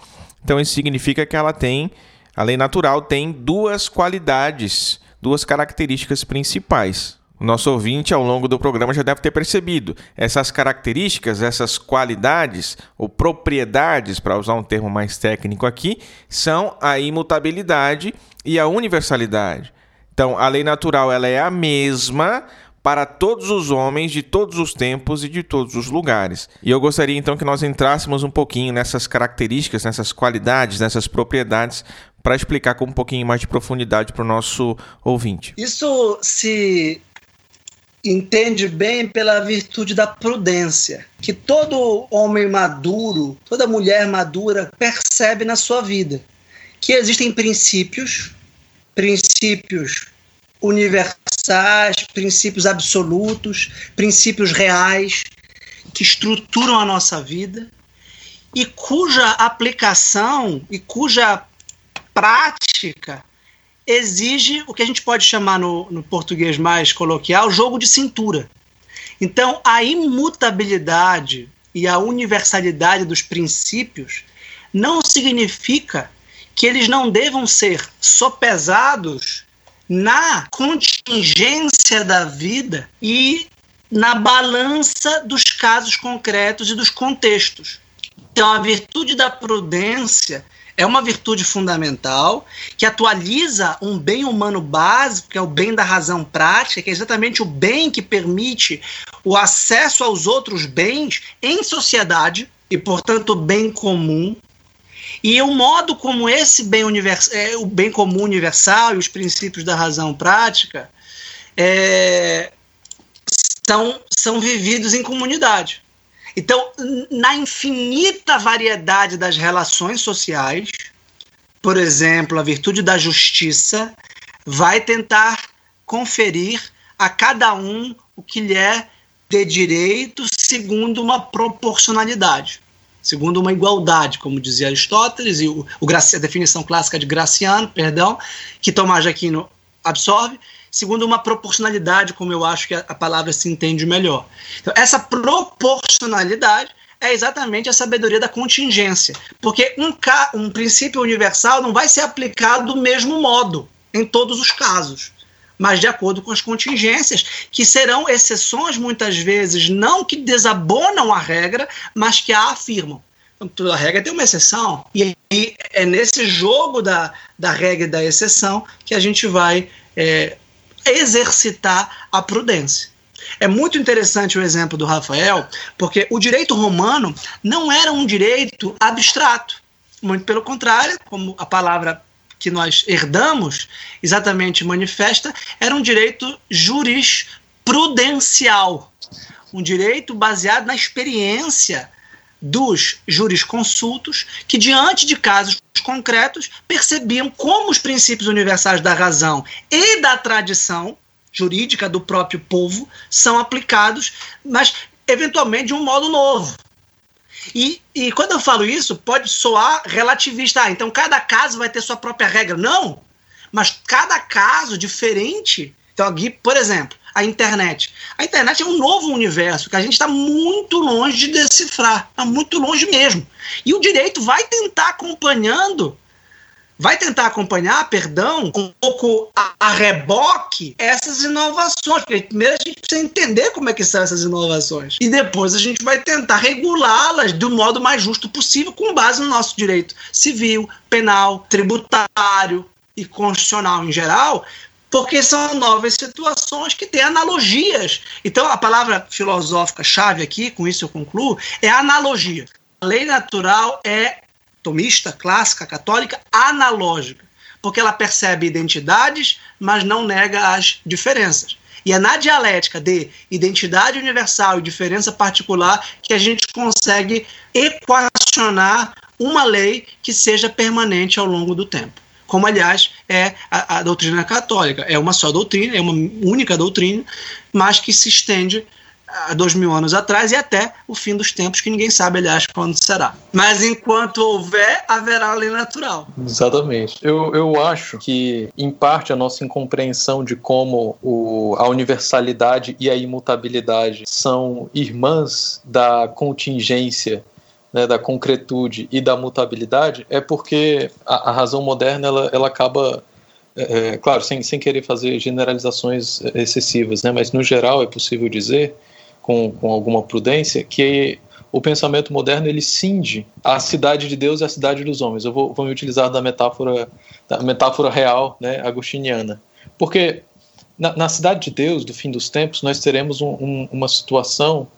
então isso significa que ela tem, a lei natural tem duas qualidades, duas características principais. O nosso ouvinte, ao longo do programa, já deve ter percebido. Essas características, essas qualidades ou propriedades, para usar um termo mais técnico aqui, são a imutabilidade e a universalidade. Então, a lei natural ela é a mesma para todos os homens de todos os tempos e de todos os lugares. E eu gostaria então que nós entrássemos um pouquinho nessas características, nessas qualidades, nessas propriedades, para explicar com um pouquinho mais de profundidade para o nosso ouvinte. Isso se entende bem pela virtude da prudência, que todo homem maduro, toda mulher madura percebe na sua vida que existem princípios princípios universais, princípios absolutos, princípios reais que estruturam a nossa vida e cuja aplicação e cuja prática exige o que a gente pode chamar no, no português mais coloquial jogo de cintura. Então, a imutabilidade e a universalidade dos princípios não significa que eles não devam ser sopesados na contingência da vida e na balança dos casos concretos e dos contextos. Então, a virtude da prudência é uma virtude fundamental que atualiza um bem humano básico, que é o bem da razão prática, que é exatamente o bem que permite o acesso aos outros bens em sociedade e, portanto, bem comum, e o modo como esse bem, univers, é, o bem comum universal e os princípios da razão prática é, são, são vividos em comunidade. Então, na infinita variedade das relações sociais, por exemplo, a virtude da justiça vai tentar conferir a cada um o que lhe é de direito segundo uma proporcionalidade, segundo uma igualdade, como dizia Aristóteles, e o, o a definição clássica de Graciano, perdão, que Tomás de Aquino absorve, segundo uma proporcionalidade, como eu acho que a, a palavra se entende melhor. Então, essa proporcionalidade é exatamente a sabedoria da contingência, porque um, um princípio universal não vai ser aplicado do mesmo modo em todos os casos mas de acordo com as contingências, que serão exceções muitas vezes, não que desabonam a regra, mas que a afirmam. Então, toda regra tem uma exceção, e é nesse jogo da, da regra e da exceção que a gente vai é, exercitar a prudência. É muito interessante o exemplo do Rafael, porque o direito romano não era um direito abstrato. Muito pelo contrário, como a palavra que nós herdamos exatamente manifesta, era um direito jurisprudencial, um direito baseado na experiência dos jurisconsultos que, diante de casos concretos, percebiam como os princípios universais da razão e da tradição jurídica do próprio povo são aplicados, mas eventualmente de um modo novo. E, e quando eu falo isso, pode soar relativista. Ah, então cada caso vai ter sua própria regra. Não! Mas cada caso diferente. Então, aqui, por exemplo, a internet. A internet é um novo universo que a gente está muito longe de decifrar. Está muito longe mesmo. E o direito vai tentar acompanhando vai tentar acompanhar, perdão, um pouco a, a, reboque essas inovações. Porque primeiro a gente precisa entender como é que são essas inovações. E depois a gente vai tentar regulá-las do modo mais justo possível, com base no nosso direito civil, penal, tributário e constitucional em geral, porque são novas situações que têm analogias. Então, a palavra filosófica chave aqui, com isso eu concluo, é analogia. A lei natural é tomista, clássica, católica, analógica, porque ela percebe identidades, mas não nega as diferenças. E é na dialética de identidade universal e diferença particular que a gente consegue equacionar uma lei que seja permanente ao longo do tempo. Como, aliás, é a, a doutrina católica. É uma só doutrina, é uma única doutrina, mas que se estende há dois mil anos atrás e até o fim dos tempos, que ninguém sabe, aliás, quando será. Mas enquanto houver, haverá lei natural. Exatamente. Eu, eu acho que, em parte, a nossa incompreensão de como o, a universalidade e a imutabilidade são irmãs da contingência né, da concretude e da mutabilidade é porque a, a razão moderna ela, ela acaba é, é claro sem, sem querer fazer generalizações excessivas né, mas no geral é possível dizer com, com alguma prudência, que o pensamento moderno ele cinge a cidade de Deus e a cidade dos homens. Eu vou, vou me utilizar da metáfora, da metáfora real, né, agostiniana. Porque na, na, cidade de Deus, do fim dos tempos, nós teremos um, um, uma situação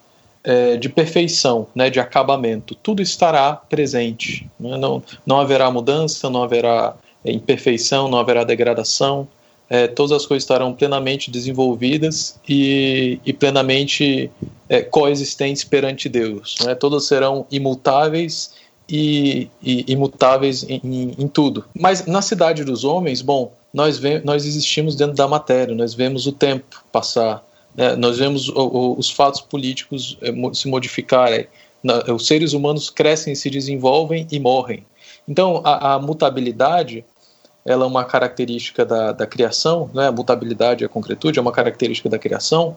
é, de perfeição, né, de acabamento. Tudo estará presente. Né? Não, não haverá mudança, não haverá é, imperfeição, não haverá degradação é, todas as coisas estarão plenamente desenvolvidas e, e plenamente é, coexistentes perante Deus. Né? Todas serão imutáveis e, e imutáveis em, em, em, tudo. Mas na cidade dos homens, bom, nós, ve nós existimos dentro da matéria, nós vemos o tempo passar, né? nós vemos o, o, os fatos políticos é, se modificarem, os seres humanos crescem, se desenvolvem e morrem. Então, a, a mutabilidade ela é uma característica da, da criação, né? a mutabilidade e a concretude é uma característica da criação,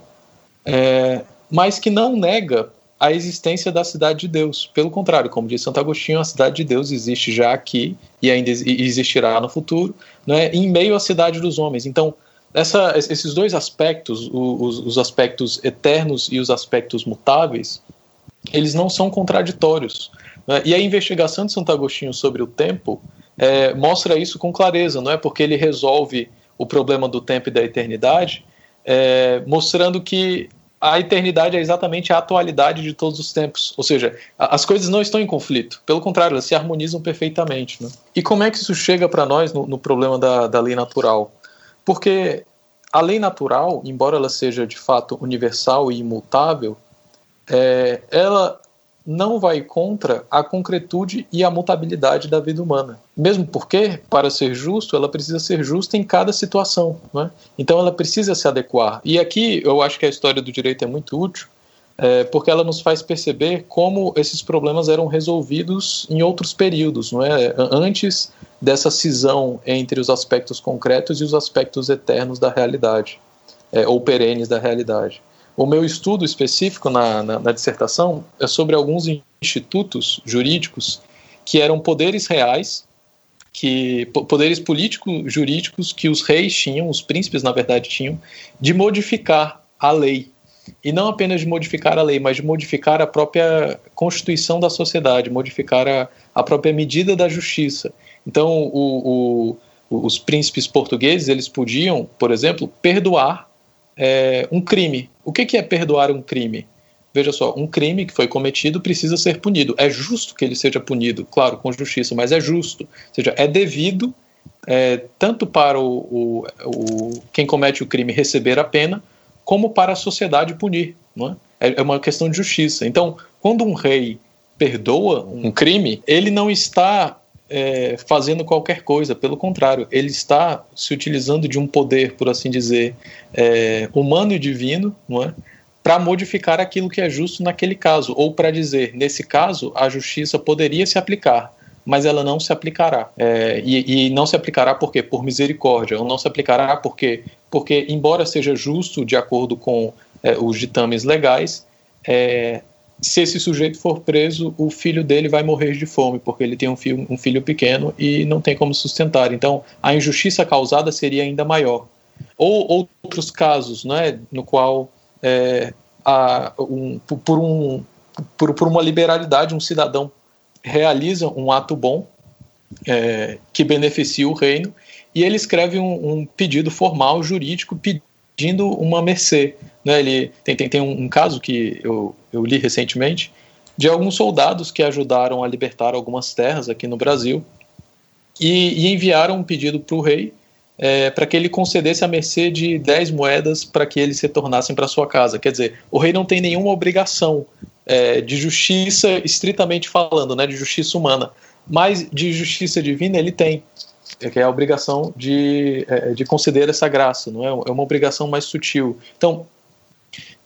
é, mas que não nega a existência da cidade de Deus. Pelo contrário, como diz Santo Agostinho, a cidade de Deus existe já aqui e ainda existirá no futuro, né? em meio à cidade dos homens. Então, essa, esses dois aspectos, os, os aspectos eternos e os aspectos mutáveis, eles não são contraditórios. Né? E a investigação de Santo Agostinho sobre o tempo é, mostra isso com clareza, não é? Porque ele resolve o problema do tempo e da eternidade, é, mostrando que a eternidade é exatamente a atualidade de todos os tempos. Ou seja, as coisas não estão em conflito. Pelo contrário, elas se harmonizam perfeitamente. Né? E como é que isso chega para nós no, no, problema da, da lei natural? Porque a lei natural, embora ela seja de fato universal e imutável, é, ela não vai contra a concretude e a mutabilidade da vida humana. Mesmo porque, para ser justo, ela precisa ser justa em cada situação. Né? Então ela precisa se adequar. E aqui eu acho que a história do direito é muito útil, é, porque ela nos faz perceber como esses problemas eram resolvidos em outros períodos, não é? antes dessa cisão entre os aspectos concretos e os aspectos eternos da realidade, é, ou perenes da realidade. O meu estudo específico na, na, na dissertação é sobre alguns institutos jurídicos que eram poderes reais, que poderes políticos jurídicos que os reis tinham, os príncipes na verdade tinham, de modificar a lei e não apenas de modificar a lei, mas de modificar a própria constituição da sociedade, modificar a, a própria medida da justiça. Então, o, o, os príncipes portugueses eles podiam, por exemplo, perdoar é, um crime. O que, que é perdoar um crime? Veja só, um crime que foi cometido precisa ser punido. É justo que ele seja punido, claro, com justiça, mas é justo. Ou seja, é devido é, tanto para o, o, o, quem comete o crime receber a pena, como para a sociedade punir. Não é? é? é uma questão de justiça. Então, quando um rei perdoa um crime, ele não está é, fazendo qualquer coisa, pelo contrário, ele está se utilizando de um poder, por assim dizer, é, humano e divino, não é? para modificar aquilo que é justo naquele caso, ou para dizer, nesse caso, a justiça poderia se aplicar, mas ela não se aplicará. É, e, e, não se aplicará por quê? Por misericórdia, ou não se aplicará porque, porque embora seja justo de acordo com é, os ditames legais, é, se esse sujeito for preso, o filho dele vai morrer de fome, porque ele tem um filho, um filho pequeno e não tem como sustentar. Então, a injustiça causada seria ainda maior. Ou outros casos, né, no qual é, um, por, um, por, por uma liberalidade, um cidadão realiza um ato bom é, que beneficia o reino e ele escreve um, um, pedido formal jurídico pedindo uma mercê. Né? Ele tem, tem, tem um, um caso que eu, eu li recentemente de alguns soldados que ajudaram a libertar algumas terras aqui no Brasil e, e enviaram um pedido para o rei é, para que ele concedesse a mercê de 10 moedas para que eles retornassem para sua casa. Quer dizer, o rei não tem nenhuma obrigação é, de justiça estritamente falando, né, de justiça humana, mas de justiça divina ele tem, é, que é a obrigação de, é, de conceder essa graça, não é? É uma obrigação mais sutil. Então,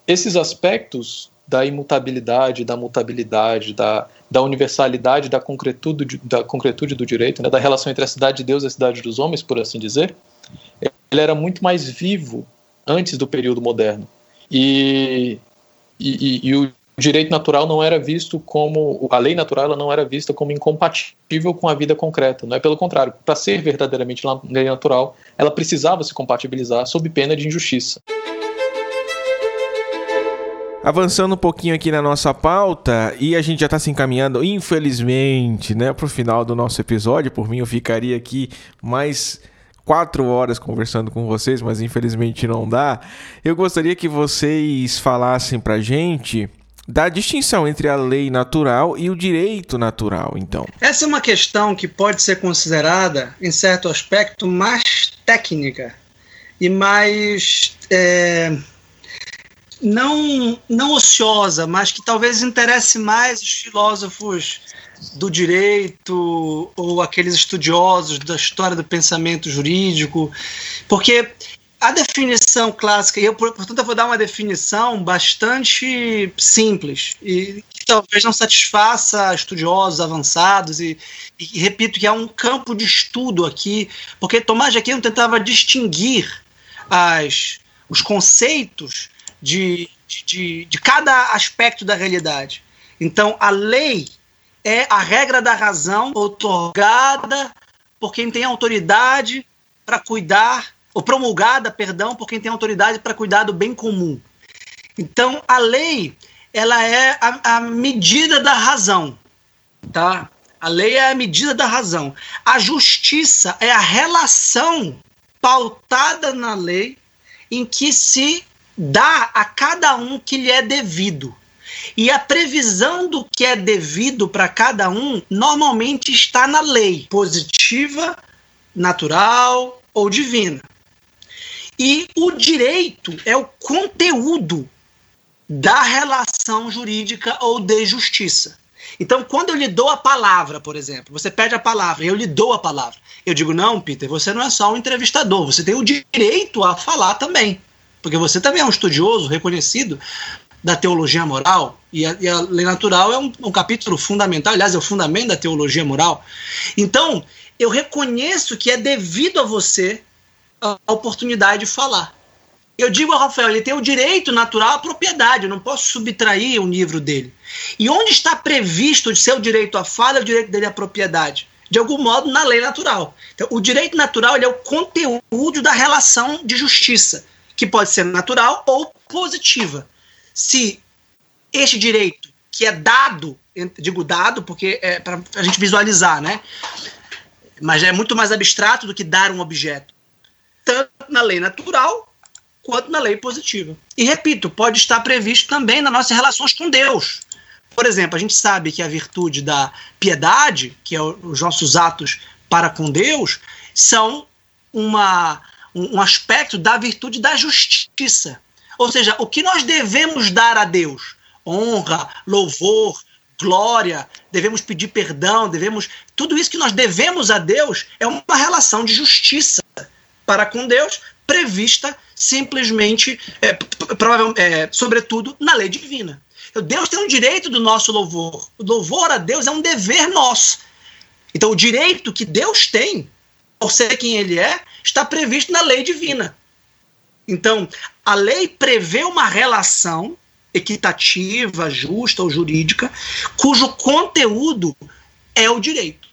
esses aspectos da imutabilidade, da mutabilidade, da, da universalidade, da concretude, da concretude do direito, né, da relação entre a cidade de Deus e a cidade dos homens, por assim dizer, ele era muito mais vivo antes do período moderno. E, e, e, o o direito natural não era visto como a lei natural ela não era vista como incompatível com a vida concreta, não é pelo contrário, para ser verdadeiramente lei natural, ela precisava se compatibilizar sob pena de injustiça. Avançando um pouquinho aqui na nossa pauta, e a gente já está se encaminhando, infelizmente, né, para o final do nosso episódio. Por mim, eu ficaria aqui mais quatro horas conversando com vocês, mas infelizmente não dá. Eu gostaria que vocês falassem para gente da distinção entre a lei natural e o direito natural, então. Essa é uma questão que pode ser considerada, em certo aspecto, mais técnica e mais. É, não, não ociosa, mas que talvez interesse mais os filósofos do direito ou aqueles estudiosos da história do pensamento jurídico, porque a definição clássica, e eu, portanto, eu vou dar uma definição bastante simples e que talvez não satisfaça estudiosos avançados, e, e, repito que há um campo de estudo aqui, porque Tomás de Aquino tentava distinguir as, os conceitos de, de, de cada aspecto da realidade. Então, a lei é a regra da razão otorgada por quem tem autoridade para cuidar ou promulgada, perdão, por quem tem autoridade para cuidar do bem comum. Então, a lei, ela é a, a medida da razão, tá? A lei é a medida da razão. A justiça é a relação pautada na lei em que se dá a cada um que lhe é devido. E a previsão do que é devido para cada um normalmente está na lei, positiva, natural ou divina. E o direito é o conteúdo da relação jurídica ou de justiça. Então, quando eu lhe dou a palavra, por exemplo, você pede a palavra eu lhe dou a palavra, eu digo: não, Peter, você não é só um entrevistador, você tem o direito a falar também. Porque você também é um estudioso reconhecido da teologia moral, e a, e a lei natural é um, um capítulo fundamental, aliás, é o fundamento da teologia moral. Então, eu reconheço que é devido a você a oportunidade de falar. Eu digo ao Rafael, ele tem o direito natural à propriedade, eu não posso subtrair um livro dele. E onde está previsto o seu direito à fala, é o direito dele à propriedade? De algum modo, na lei natural. Então, o direito natural é o conteúdo da relação de justiça, que pode ser natural ou positiva. Se este direito, que é dado, digo dado porque é para a gente visualizar, né? Mas é muito mais abstrato do que dar um objeto. Tanto na lei natural quanto na lei positiva. E repito, pode estar previsto também nas nossas relações com Deus. Por exemplo, a gente sabe que a virtude da piedade, que é os nossos atos para com Deus, são uma, um aspecto da virtude da justiça. Ou seja, o que nós devemos dar a Deus? Honra, louvor, glória, devemos pedir perdão, devemos. Tudo isso que nós devemos a Deus é uma relação de justiça para com Deus, prevista simplesmente, é, é, sobretudo, na lei divina. Então, Deus tem um direito do nosso louvor. O louvor a Deus é um dever nosso. Então, o direito que Deus tem, por ser quem Ele é, está previsto na lei divina. Então, a lei prevê uma relação equitativa, justa ou jurídica, cujo conteúdo é o direito.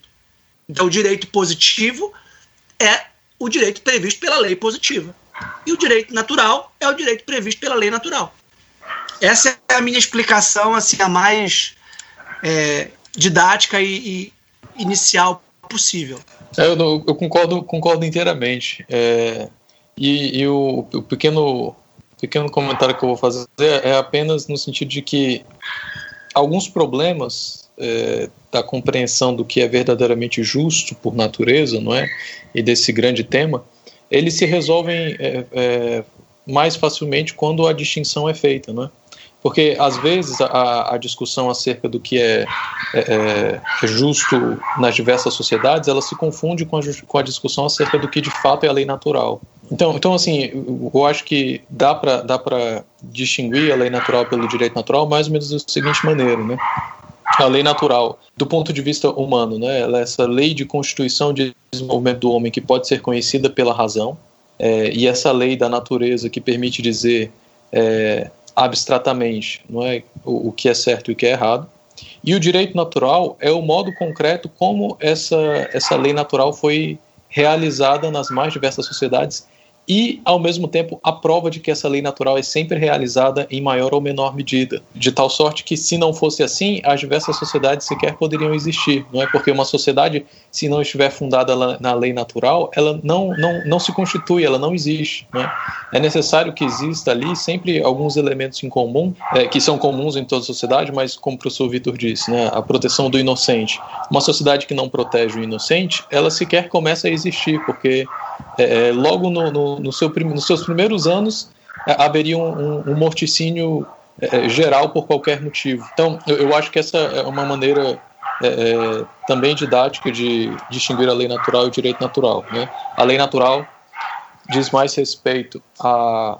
Então, o direito positivo é o direito previsto pela lei positiva. E o direito natural é o direito previsto pela lei natural. Essa é a minha explicação, assim, a mais é, didática e, e, inicial possível. É, eu, eu, concordo, concordo inteiramente. É, e, e o, o, pequeno, pequeno comentário que eu vou fazer é apenas no sentido de que alguns problemas é, da compreensão do que é verdadeiramente justo por natureza, não é, e desse grande tema, eles se resolvem é, é, mais facilmente quando a distinção é feita, né? Porque, às vezes, a, a discussão acerca do que é, é, é, justo nas diversas sociedades, ela se confunde com a, com a discussão acerca do que, de fato, é a lei natural. Então, então assim, eu acho que dá para dá distinguir a lei natural pelo direito natural mais ou menos da seguinte maneira, né? a lei natural, do ponto de vista humano, né? Ela é essa lei de constituição de desenvolvimento do homem que pode ser conhecida pela razão, é, e essa lei da natureza que permite dizer é, abstratamente não é, o, o, que é certo e o que é errado. E o direito natural é o modo concreto como essa, essa lei natural foi realizada nas mais diversas sociedades e, ao mesmo tempo, a prova de que essa lei natural é sempre realizada em maior ou menor medida, de tal sorte que, se não fosse assim, as diversas sociedades sequer poderiam existir, não é? Porque uma sociedade, se não estiver fundada na lei natural, ela não, não, não se constitui, ela não existe, não é? É necessário que exista ali sempre alguns elementos em comum, é, que são comuns em toda a sociedade, mas, como o professor Vitor disse, né, a proteção do inocente. Uma sociedade que não protege o inocente, ela sequer começa a existir, porque é, é logo no, no no, seu, nos seus primeiros anos é, haveria um, um morticínio é, geral por qualquer motivo. Então, eu, eu, acho que essa é uma maneira é, é, também didática de distinguir a lei natural e o direito natural. Né? A lei natural diz mais respeito a,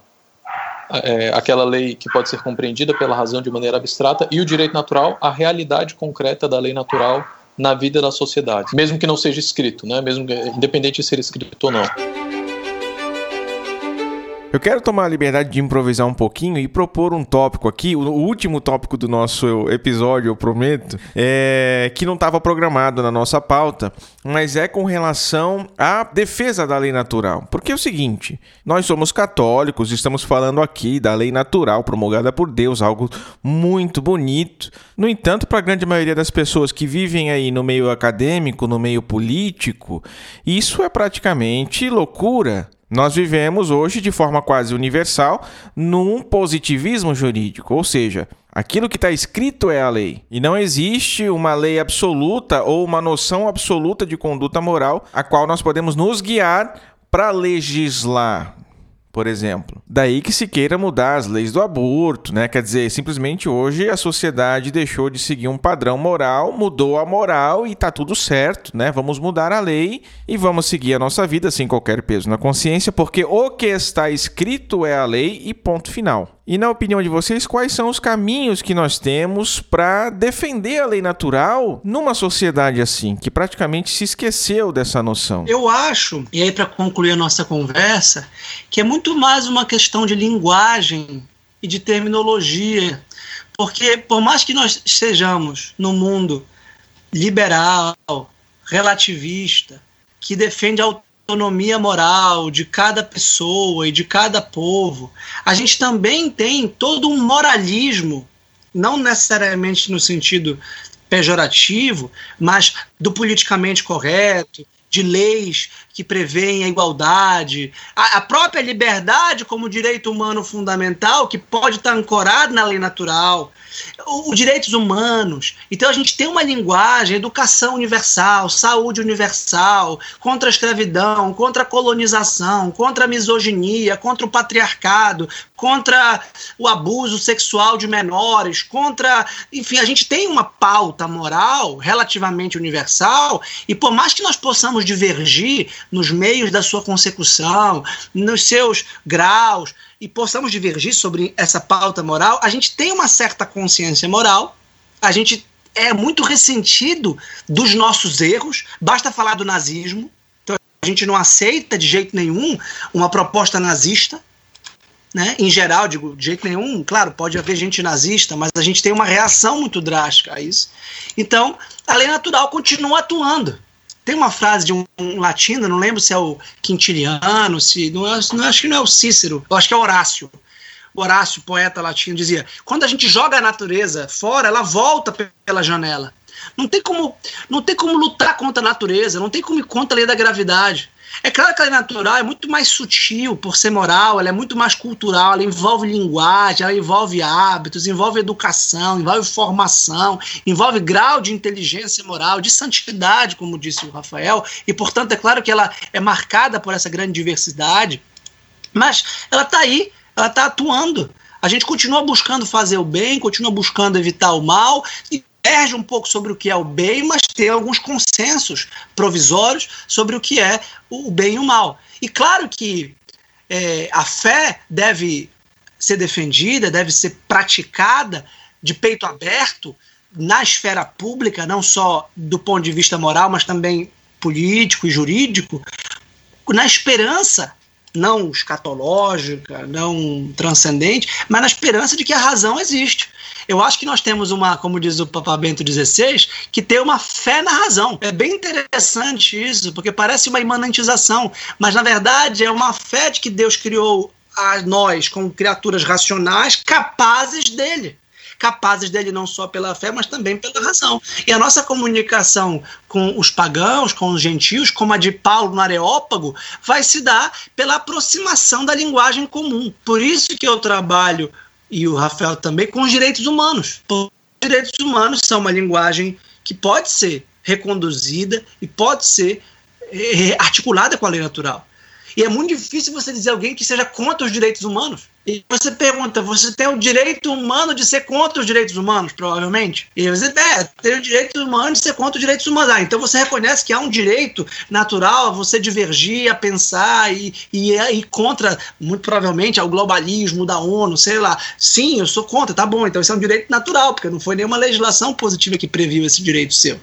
é, aquela lei que pode ser compreendida pela razão de maneira abstrata e o direito natural a realidade concreta da lei natural na vida da sociedade, mesmo que não seja escrito, né? mesmo independente de ser escrito ou não. Eu quero tomar a liberdade de improvisar um pouquinho e propor um tópico aqui, o último tópico do nosso episódio, eu prometo, é que não estava programado na nossa pauta, mas é com relação à defesa da lei natural. Porque é o seguinte, nós somos católicos, estamos falando aqui da lei natural promulgada por Deus, algo muito bonito. No entanto, para a grande maioria das pessoas que vivem aí no meio acadêmico, no meio político, isso é praticamente loucura. Nós vivemos hoje de forma quase universal num positivismo jurídico, ou seja, aquilo que está escrito é a lei. E não existe uma lei absoluta ou uma noção absoluta de conduta moral a qual nós podemos nos guiar para legislar. Por exemplo. Daí que se queira mudar as leis do aborto, né? Quer dizer, simplesmente hoje a sociedade deixou de seguir um padrão moral, mudou a moral e tá tudo certo, né? Vamos mudar a lei e vamos seguir a nossa vida sem qualquer peso na consciência, porque o que está escrito é a lei e ponto final. E na opinião de vocês, quais são os caminhos que nós temos para defender a lei natural numa sociedade assim, que praticamente se esqueceu dessa noção? Eu acho, e aí para concluir a nossa conversa, que é muito mais uma questão de linguagem e de terminologia. Porque por mais que nós estejamos no mundo liberal, relativista, que defende a autonomia moral de cada pessoa e de cada povo, a gente também tem todo um moralismo, não necessariamente no sentido pejorativo, mas do politicamente correto, de leis que prevêem a igualdade, a, a, própria liberdade como direito humano fundamental, que pode estar ancorado na lei natural, os direitos humanos. Então a gente tem uma linguagem, educação universal, saúde universal, contra a escravidão, contra a colonização, contra a misoginia, contra o patriarcado, contra o abuso sexual de menores, contra. Enfim, a gente tem uma pauta moral relativamente universal, e por mais que nós possamos divergir nos meios da sua consecução, nos seus graus, e possamos divergir sobre essa pauta moral, a gente tem uma certa consciência moral, a gente é muito ressentido dos nossos erros, basta falar do nazismo, então a gente não aceita de jeito nenhum uma proposta nazista, né? Em geral, digo, de jeito nenhum, claro, pode haver gente nazista, mas a gente tem uma reação muito drástica a isso. Então, a lei natural continua atuando. Tem uma frase de um, um, latino, não lembro se é o Quintiliano, se não, não acho que não é o Cícero, eu acho que é Horácio. Horácio, poeta latino, dizia: quando a gente joga a natureza fora, ela volta pela janela. Não tem como, não tem como lutar contra a natureza, não tem como ir contra a lei da gravidade. É claro que a lei natural é muito mais sutil por ser moral, ela é muito mais cultural, ela envolve linguagem, ela envolve hábitos, envolve educação, envolve formação, envolve grau de inteligência moral, de santidade, como disse o Rafael, e portanto é claro que ela é marcada por essa grande diversidade, mas ela está aí, ela está atuando. A gente continua buscando fazer o bem, continua buscando evitar o mal, e diverge um pouco sobre o que é o bem, mas tem alguns consensos provisórios sobre o que é o bem e o mal. E claro que é, a fé deve ser defendida, deve ser praticada de peito aberto na esfera pública, não só do ponto de vista moral, mas também político e jurídico, na esperança não escatológica, não transcendente, mas na esperança de que a razão existe. Eu acho que nós temos uma, como diz o Papa Bento XVI, que tem uma fé na razão. É bem interessante isso, porque parece uma imanentização, mas na verdade é uma fé de que Deus criou a nós como criaturas racionais capazes dele capazes dele não só pela fé, mas também pela razão. E a nossa comunicação com os pagãos, com os gentios, como a de Paulo no Areópago, vai se dar pela aproximação da linguagem comum. Por isso que eu trabalho e o Rafael também, com os direitos humanos. Os direitos humanos são uma linguagem que pode ser reconduzida e pode ser eh, articulada com a lei natural. E é muito difícil você dizer alguém que seja contra os direitos humanos. E você pergunta, você tem o direito humano de ser contra os direitos humanos, provavelmente? E você é, tem o direito humano de ser contra os direitos humanos. Ah, então você reconhece que há um direito natural a você divergir, a pensar e, e, e contra, muito provavelmente, ao globalismo da ONU, sei lá. Sim, eu sou contra, tá bom, então isso é um direito natural, porque não foi nenhuma legislação positiva que previu esse direito seu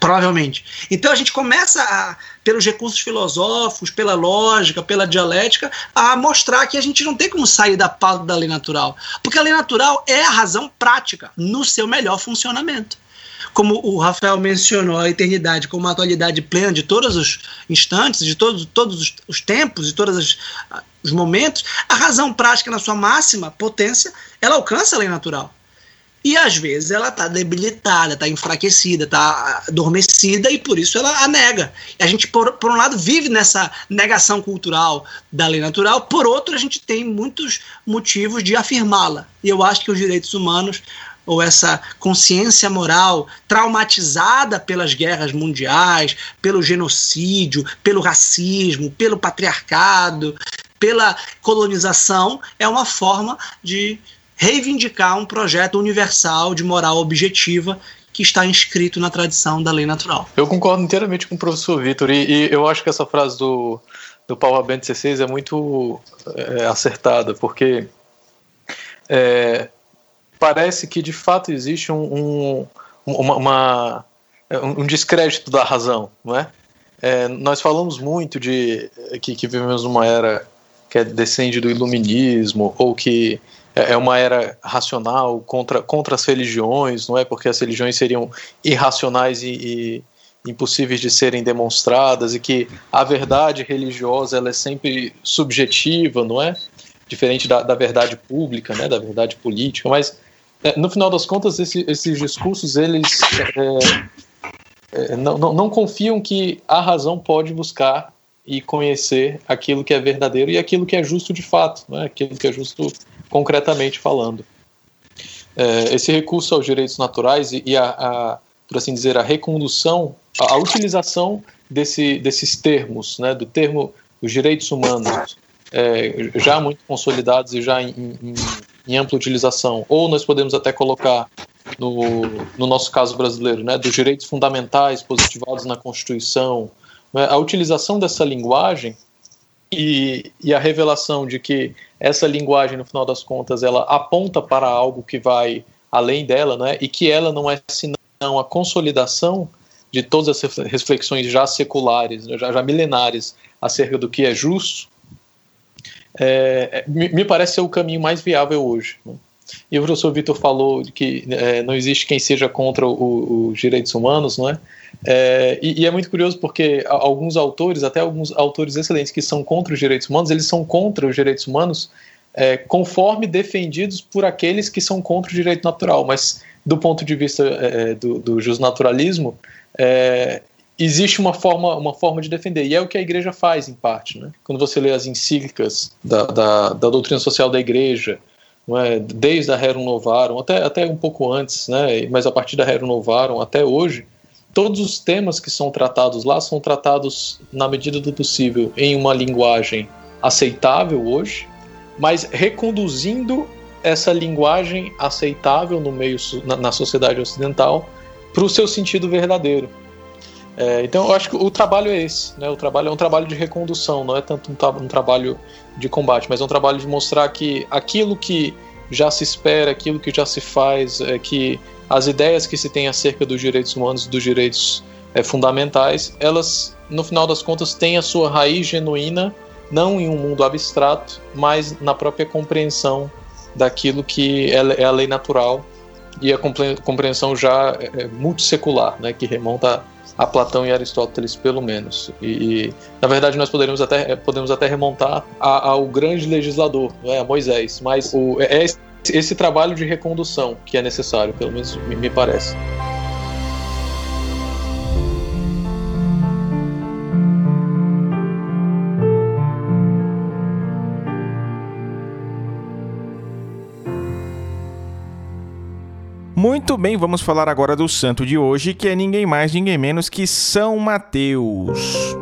provavelmente. Então a gente começa a, pelos recursos filosóficos, pela lógica, pela dialética, a mostrar que a gente não tem como sair da pauta da lei natural, porque a lei natural é a razão prática no seu melhor funcionamento. Como o Rafael mencionou, a eternidade como uma atualidade plena de todos os instantes, de todos, todos os, os tempos, de todos os momentos, a razão prática na sua máxima potência, ela alcança a lei natural. E às vezes ela está debilitada, está enfraquecida, está adormecida e por isso ela a nega. E a gente, por, por um lado, vive nessa negação cultural da lei natural, por outro, a gente tem muitos motivos de afirmá-la. E eu acho que os direitos humanos ou essa consciência moral traumatizada pelas guerras mundiais, pelo genocídio, pelo racismo, pelo patriarcado, pela colonização é uma forma de reivindicar um projeto universal de moral objetiva que está inscrito na tradição da lei natural. Eu concordo inteiramente com o professor Vitor e, e, eu acho que essa frase do, do Paulo Bento 16 é muito é, acertada, porque é, parece que de fato existe um, um, uma, uma, um descrédito da razão, não é? é? nós falamos muito de que, que vivemos numa era que é, descende do iluminismo ou que é, é uma era racional contra, contra as religiões, não é? Porque as religiões seriam irracionais e, e impossíveis de serem demonstradas e que a verdade religiosa ela é sempre subjetiva, não é? Diferente da, da verdade pública, né? Da verdade política, mas é, no final das contas esse, esses discursos eles é, é, não, não, não confiam que a razão pode buscar e conhecer aquilo que é verdadeiro e aquilo que é justo de fato, né? aquilo que é justo concretamente falando. É, esse recurso aos direitos naturais e, e a, a, por assim dizer, a recondução, a, a utilização desse, desses termos, né, do termo os direitos humanos, é, já muito consolidados e já em, em, em, ampla utilização, ou nós podemos até colocar no, no nosso caso brasileiro, né, dos direitos fundamentais positivados na Constituição, né, a utilização dessa linguagem e, e, a revelação de que essa linguagem, no final das contas, ela aponta para algo que vai além dela, né? e que ela não é senão a consolidação de todas as reflexões já seculares, já, já milenares, acerca do que é justo, é, me, me, parece ser o caminho mais viável hoje. Né? E o professor Vitor falou que é, não existe quem seja contra os direitos humanos, não é? É, e, e, é muito curioso porque alguns autores, até alguns autores excelentes que são contra os direitos humanos, eles são contra os direitos humanos é, conforme defendidos por aqueles que são contra o direito natural. Mas do ponto de vista é, do, do justnaturalismo, é, existe uma forma, uma forma de defender. E é o que a igreja faz, em parte. Né? Quando você lê as encíclicas da, da, da doutrina social da igreja, é? desde a Rerum Novarum, até, até um pouco antes, né? mas a partir da Rerum Novarum até hoje, todos os temas que são tratados lá são tratados, na medida do possível, em uma linguagem aceitável hoje, mas reconduzindo essa linguagem aceitável no meio na, na sociedade ocidental para o seu sentido verdadeiro. É, então eu acho que o trabalho é esse, né? O trabalho é um trabalho de recondução, não é tanto um, um trabalho de combate, mas é um trabalho de mostrar que aquilo que já se espera, aquilo que já se faz, é que as ideias que se tem acerca dos direitos humanos, dos direitos é, fundamentais, elas, no final das contas, têm a sua raiz genuína, não em um mundo abstrato, mas na própria compreensão daquilo que é, é a lei natural e a compreensão já é, é multissecular, né, que remonta a Platão e Aristóteles, pelo menos. E, e na verdade, nós poderíamos até, é, podemos até remontar a, ao grande legislador, né, a Moisés, mas o, é esse trabalho de recondução que é necessário, pelo menos me parece. Muito bem, vamos falar agora do santo de hoje, que é ninguém mais, ninguém menos que São Mateus.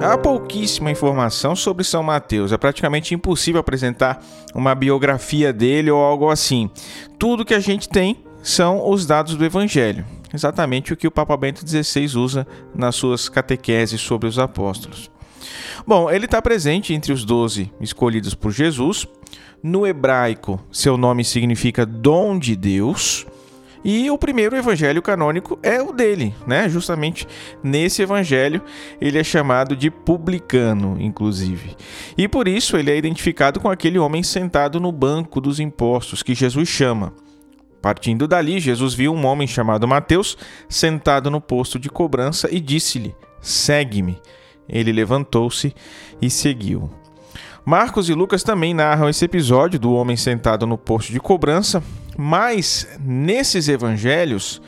Há pouquíssima informação sobre São Mateus, é praticamente impossível apresentar uma biografia dele ou algo assim. Tudo que a gente tem são os dados do Evangelho, exatamente o que o Papa Bento XVI usa nas suas catequeses sobre os apóstolos. Bom, ele está presente entre os doze escolhidos por Jesus. No hebraico, seu nome significa dom de Deus. E o primeiro evangelho canônico é o dele, né? Justamente nesse evangelho ele é chamado de publicano, inclusive. E por isso ele é identificado com aquele homem sentado no banco dos impostos que Jesus chama. Partindo dali, Jesus viu um homem chamado Mateus sentado no posto de cobrança e disse-lhe: Segue-me. Ele levantou-se e seguiu. Marcos e Lucas também narram esse episódio do homem sentado no posto de cobrança, mas nesses evangelhos,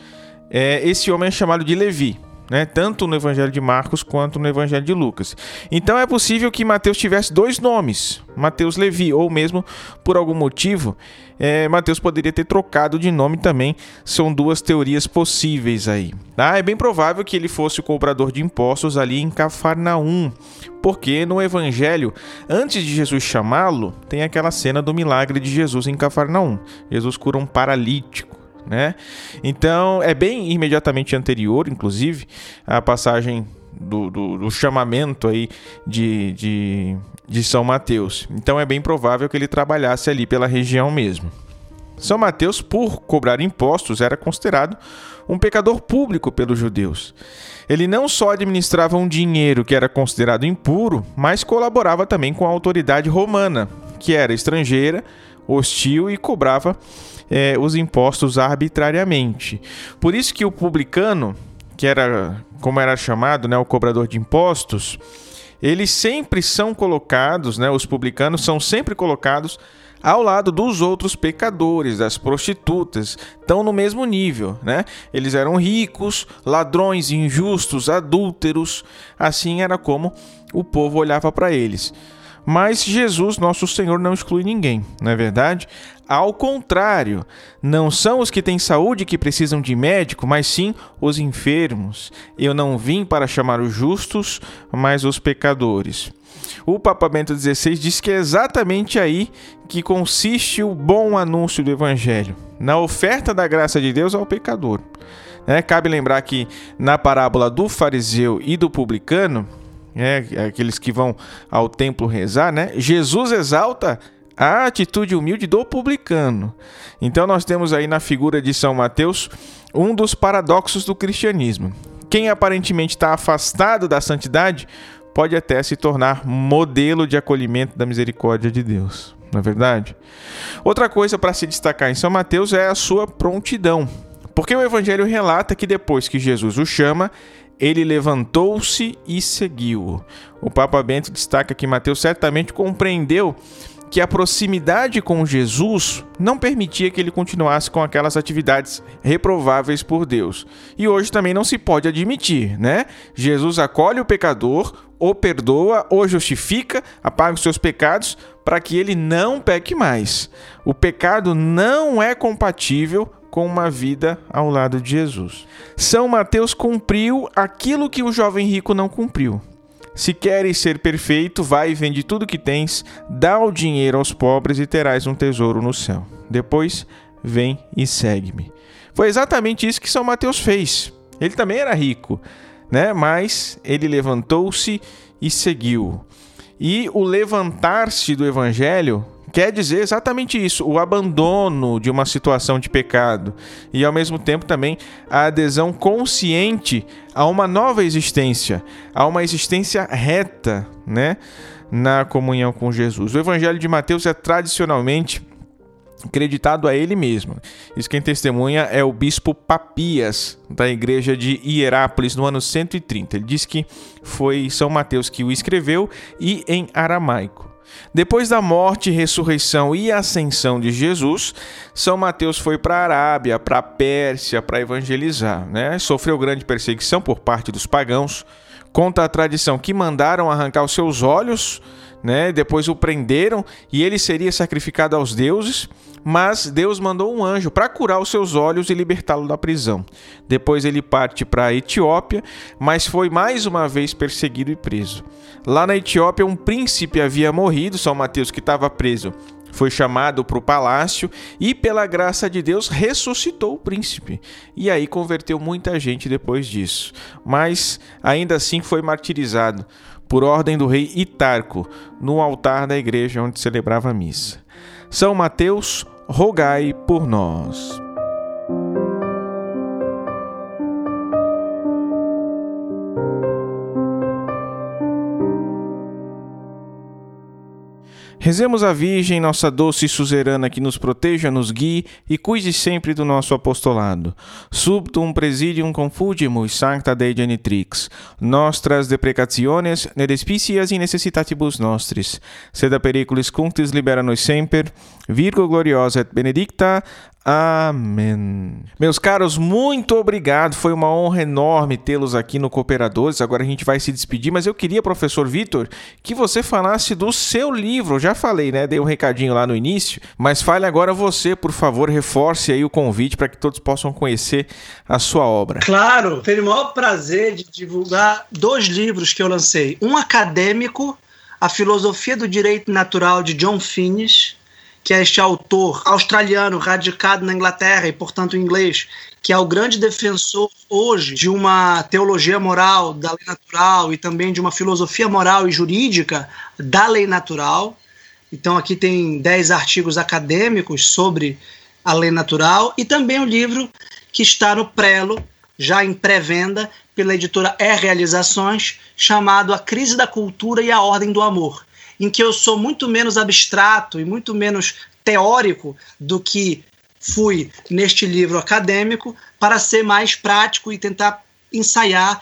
é, esse homem é chamado de Levi. né? Tanto no Evangelho de Marcos quanto no Evangelho de Lucas. Então é possível que Mateus tivesse dois nomes, Mateus Levi, ou mesmo por algum motivo, é, Mateus poderia ter trocado de nome também. São duas teorias possíveis aí. Tá? É bem provável que ele fosse o cobrador de impostos ali em Cafarnaum, porque no Evangelho, antes de Jesus chamá-lo, tem aquela cena do milagre de Jesus em Cafarnaum. Jesus cura um paralítico né? Então é bem imediatamente anterior, inclusive, a passagem do, do, do chamamento aí de, de, de São Mateus. Então é bem provável que ele trabalhasse ali pela região mesmo. São Mateus, por cobrar impostos, era considerado um pecador público pelos judeus. Ele não só administrava um dinheiro que era considerado impuro, mas colaborava também com a autoridade romana, que era estrangeira, hostil e cobrava é, os impostos arbitrariamente. Por isso que o publicano, que era como era chamado, né, o cobrador de impostos, eles sempre são colocados, né, os publicanos são sempre colocados ao lado dos outros pecadores, das prostitutas, estão no mesmo nível, né? Eles eram ricos, ladrões, injustos, adúlteros, assim era como o povo olhava para eles. Mas Jesus, nosso Senhor, não exclui ninguém, não é verdade? Ao contrário, não são os que têm saúde que precisam de médico, mas sim os enfermos. Eu não vim para chamar os justos, mas os pecadores. O Papa Bento XVI diz que é exatamente aí que consiste o bom anúncio do Evangelho, na oferta da graça de Deus ao pecador. É, cabe lembrar que na parábola do fariseu e do publicano, é, aqueles que vão ao templo rezar, né? Jesus exalta a atitude humilde do publicano. Então nós temos aí na figura de São Mateus um dos paradoxos do cristianismo. Quem aparentemente está afastado da santidade pode até se tornar modelo de acolhimento da misericórdia de Deus. Não é verdade? Outra coisa para se destacar em São Mateus é a sua prontidão. Porque o Evangelho relata que depois que Jesus o chama, ele levantou-se e seguiu. O Papa Bento destaca que Mateus certamente compreendeu que a proximidade com Jesus não permitia que ele continuasse com aquelas atividades reprováveis por Deus. E hoje também não se pode admitir, né? Jesus acolhe o pecador, o perdoa, o justifica, apaga os seus pecados para que ele não peque mais. O pecado não é compatível com uma vida ao lado de Jesus. São Mateus cumpriu aquilo que o jovem rico não cumpriu. Se queres ser perfeito, vai e vende tudo que tens, dá o dinheiro aos pobres e terás um tesouro no céu. Depois, vem e segue-me. Foi exatamente isso que São Mateus fez. Ele também era rico, né? Mas ele levantou-se e seguiu. E o levantar-se do evangelho quer dizer exatamente isso, o abandono de uma situação de pecado e ao mesmo tempo também a adesão consciente a uma nova existência, a uma existência reta, né, na comunhão com Jesus. O Evangelho de Mateus é tradicionalmente acreditado a ele mesmo. Isso quem testemunha é o bispo Papias, da igreja de Hierápolis, no ano 130. Ele diz que foi São Mateus que o escreveu e em aramaico. Depois da morte, ressurreição e ascensão de Jesus, São Mateus foi para a Arábia, para a Pérsia, para evangelizar. Né? Sofreu grande perseguição por parte dos pagãos. Conta a tradição que mandaram arrancar os seus olhos, né? depois o prenderam e ele seria sacrificado aos deuses mas Deus mandou um anjo para curar os seus olhos e libertá-lo da prisão. Depois ele parte para a Etiópia, mas foi mais uma vez perseguido e preso. Lá na Etiópia, um príncipe havia morrido, São Mateus, que estava preso, foi chamado para o palácio e, pela graça de Deus, ressuscitou o príncipe. E aí converteu muita gente depois disso. Mas ainda assim foi martirizado por ordem do rei Itarco no altar da igreja onde celebrava a missa. São Mateus, rogai por nós. Rezemos a Virgem, nossa doce suzerana, que nos proteja, nos guie e cuide sempre do nosso apostolado. Subtum presidium confugimus sancta Dei genitrix, nostras deprecationes ne despicias in necessitatibus nostris, sed a periculis cunctis libera nos semper, Virgo gloriosa et benedicta, Amém. Meus caros, muito obrigado. Foi uma honra enorme tê-los aqui no Cooperadores. Agora a gente vai se despedir, mas eu queria, professor Vitor, que você falasse do seu livro. Já falei, né? Dei um recadinho lá no início, mas fale agora você, por favor, reforce aí o convite para que todos possam conhecer a sua obra. Claro, tenho o maior prazer de divulgar dois livros que eu lancei. Um acadêmico, A Filosofia do Direito Natural de John Finnis que é este autor australiano radicado na Inglaterra e, portanto, inglês, que é o grande defensor hoje de uma teologia moral da lei natural e também de uma filosofia moral e jurídica da lei natural. Então, aqui tem dez artigos acadêmicos sobre a lei natural e também o livro que está no prelo, já em pré-venda, pela editora E Realizações, chamado A Crise da Cultura e a Ordem do Amor em que eu sou muito menos abstrato e muito menos teórico do que fui neste livro acadêmico, para ser mais prático e tentar ensaiar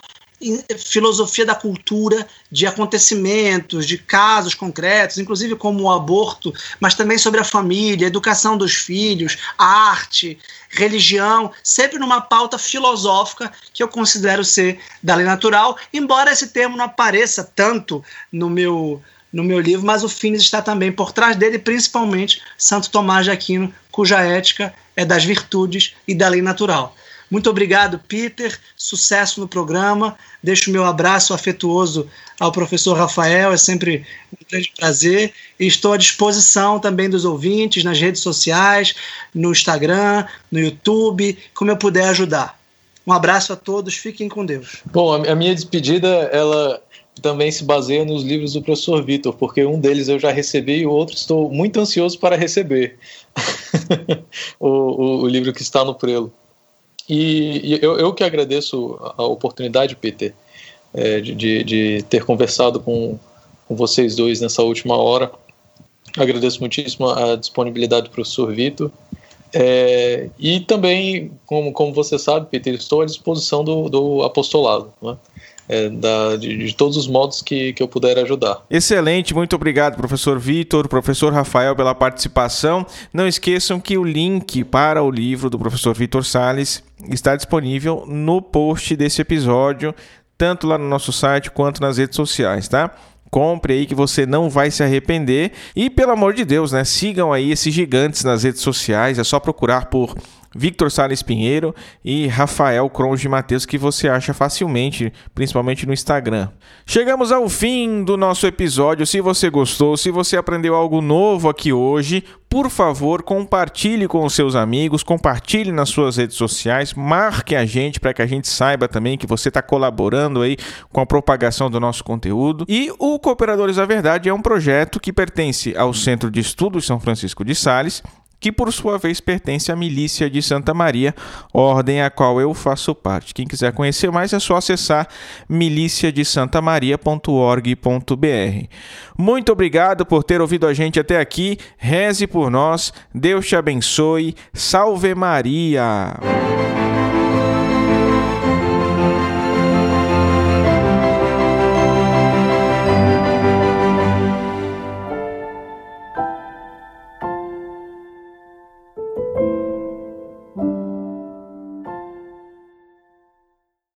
filosofia da cultura, de acontecimentos, de casos concretos, inclusive como o aborto, mas também sobre a família, a educação dos filhos, a arte, religião, sempre numa pauta filosófica que eu considero ser da lei natural, embora esse termo não apareça tanto no meu no meu livro, mas o Finis está também por trás dele, principalmente Santo Tomás de Aquino, cuja ética é das virtudes e da lei natural. Muito obrigado, Peter. Sucesso no programa. Deixo meu abraço afetuoso ao professor Rafael. É sempre um grande prazer. E estou à disposição também dos ouvintes nas redes sociais, no Instagram, no YouTube, como eu puder ajudar. Um abraço a todos. Fiquem com Deus. Bom, a minha despedida, ela também se baseia nos livros do professor Vitor, porque um deles eu já recebi e o outro estou muito ansioso para receber. <laughs> o, o, o, livro que está no prelo. E, e eu, eu, que agradeço a oportunidade, Peter, é, de, de, ter conversado com, com vocês dois nessa última hora. Agradeço muitíssimo a disponibilidade do professor Vitor. É, e também, como, como você sabe, Peter, estou à disposição do, do apostolado. Né? É, da, de, de, todos os modos que, que eu puder ajudar. Excelente, muito obrigado, professor Vitor, professor Rafael, pela participação. Não esqueçam que o link para o livro do professor Vitor Sales está disponível no post desse episódio, tanto lá no nosso site quanto nas redes sociais, tá? compre aí que você não vai se arrepender. E pelo amor de Deus, né? Sigam aí esses gigantes nas redes sociais. É só procurar por Victor Sales Pinheiro e Rafael Cronge Matheus, que você acha facilmente, principalmente no Instagram. Chegamos ao fim do nosso episódio. Se você gostou, se você aprendeu algo novo aqui hoje, por favor, compartilhe com os seus amigos, compartilhe nas suas redes sociais, marque a gente para que a gente saiba também que você está colaborando aí com a propagação do nosso conteúdo. E o Cooperadores da Verdade é um projeto que pertence ao Centro de Estudos São Francisco de Sales que por sua vez pertence à milícia de Santa Maria, ordem a qual eu faço parte. Quem quiser conhecer mais é só acessar miliciadesantamaria.org.br. Muito obrigado por ter ouvido a gente até aqui. Reze por nós. Deus te abençoe. Salve Maria.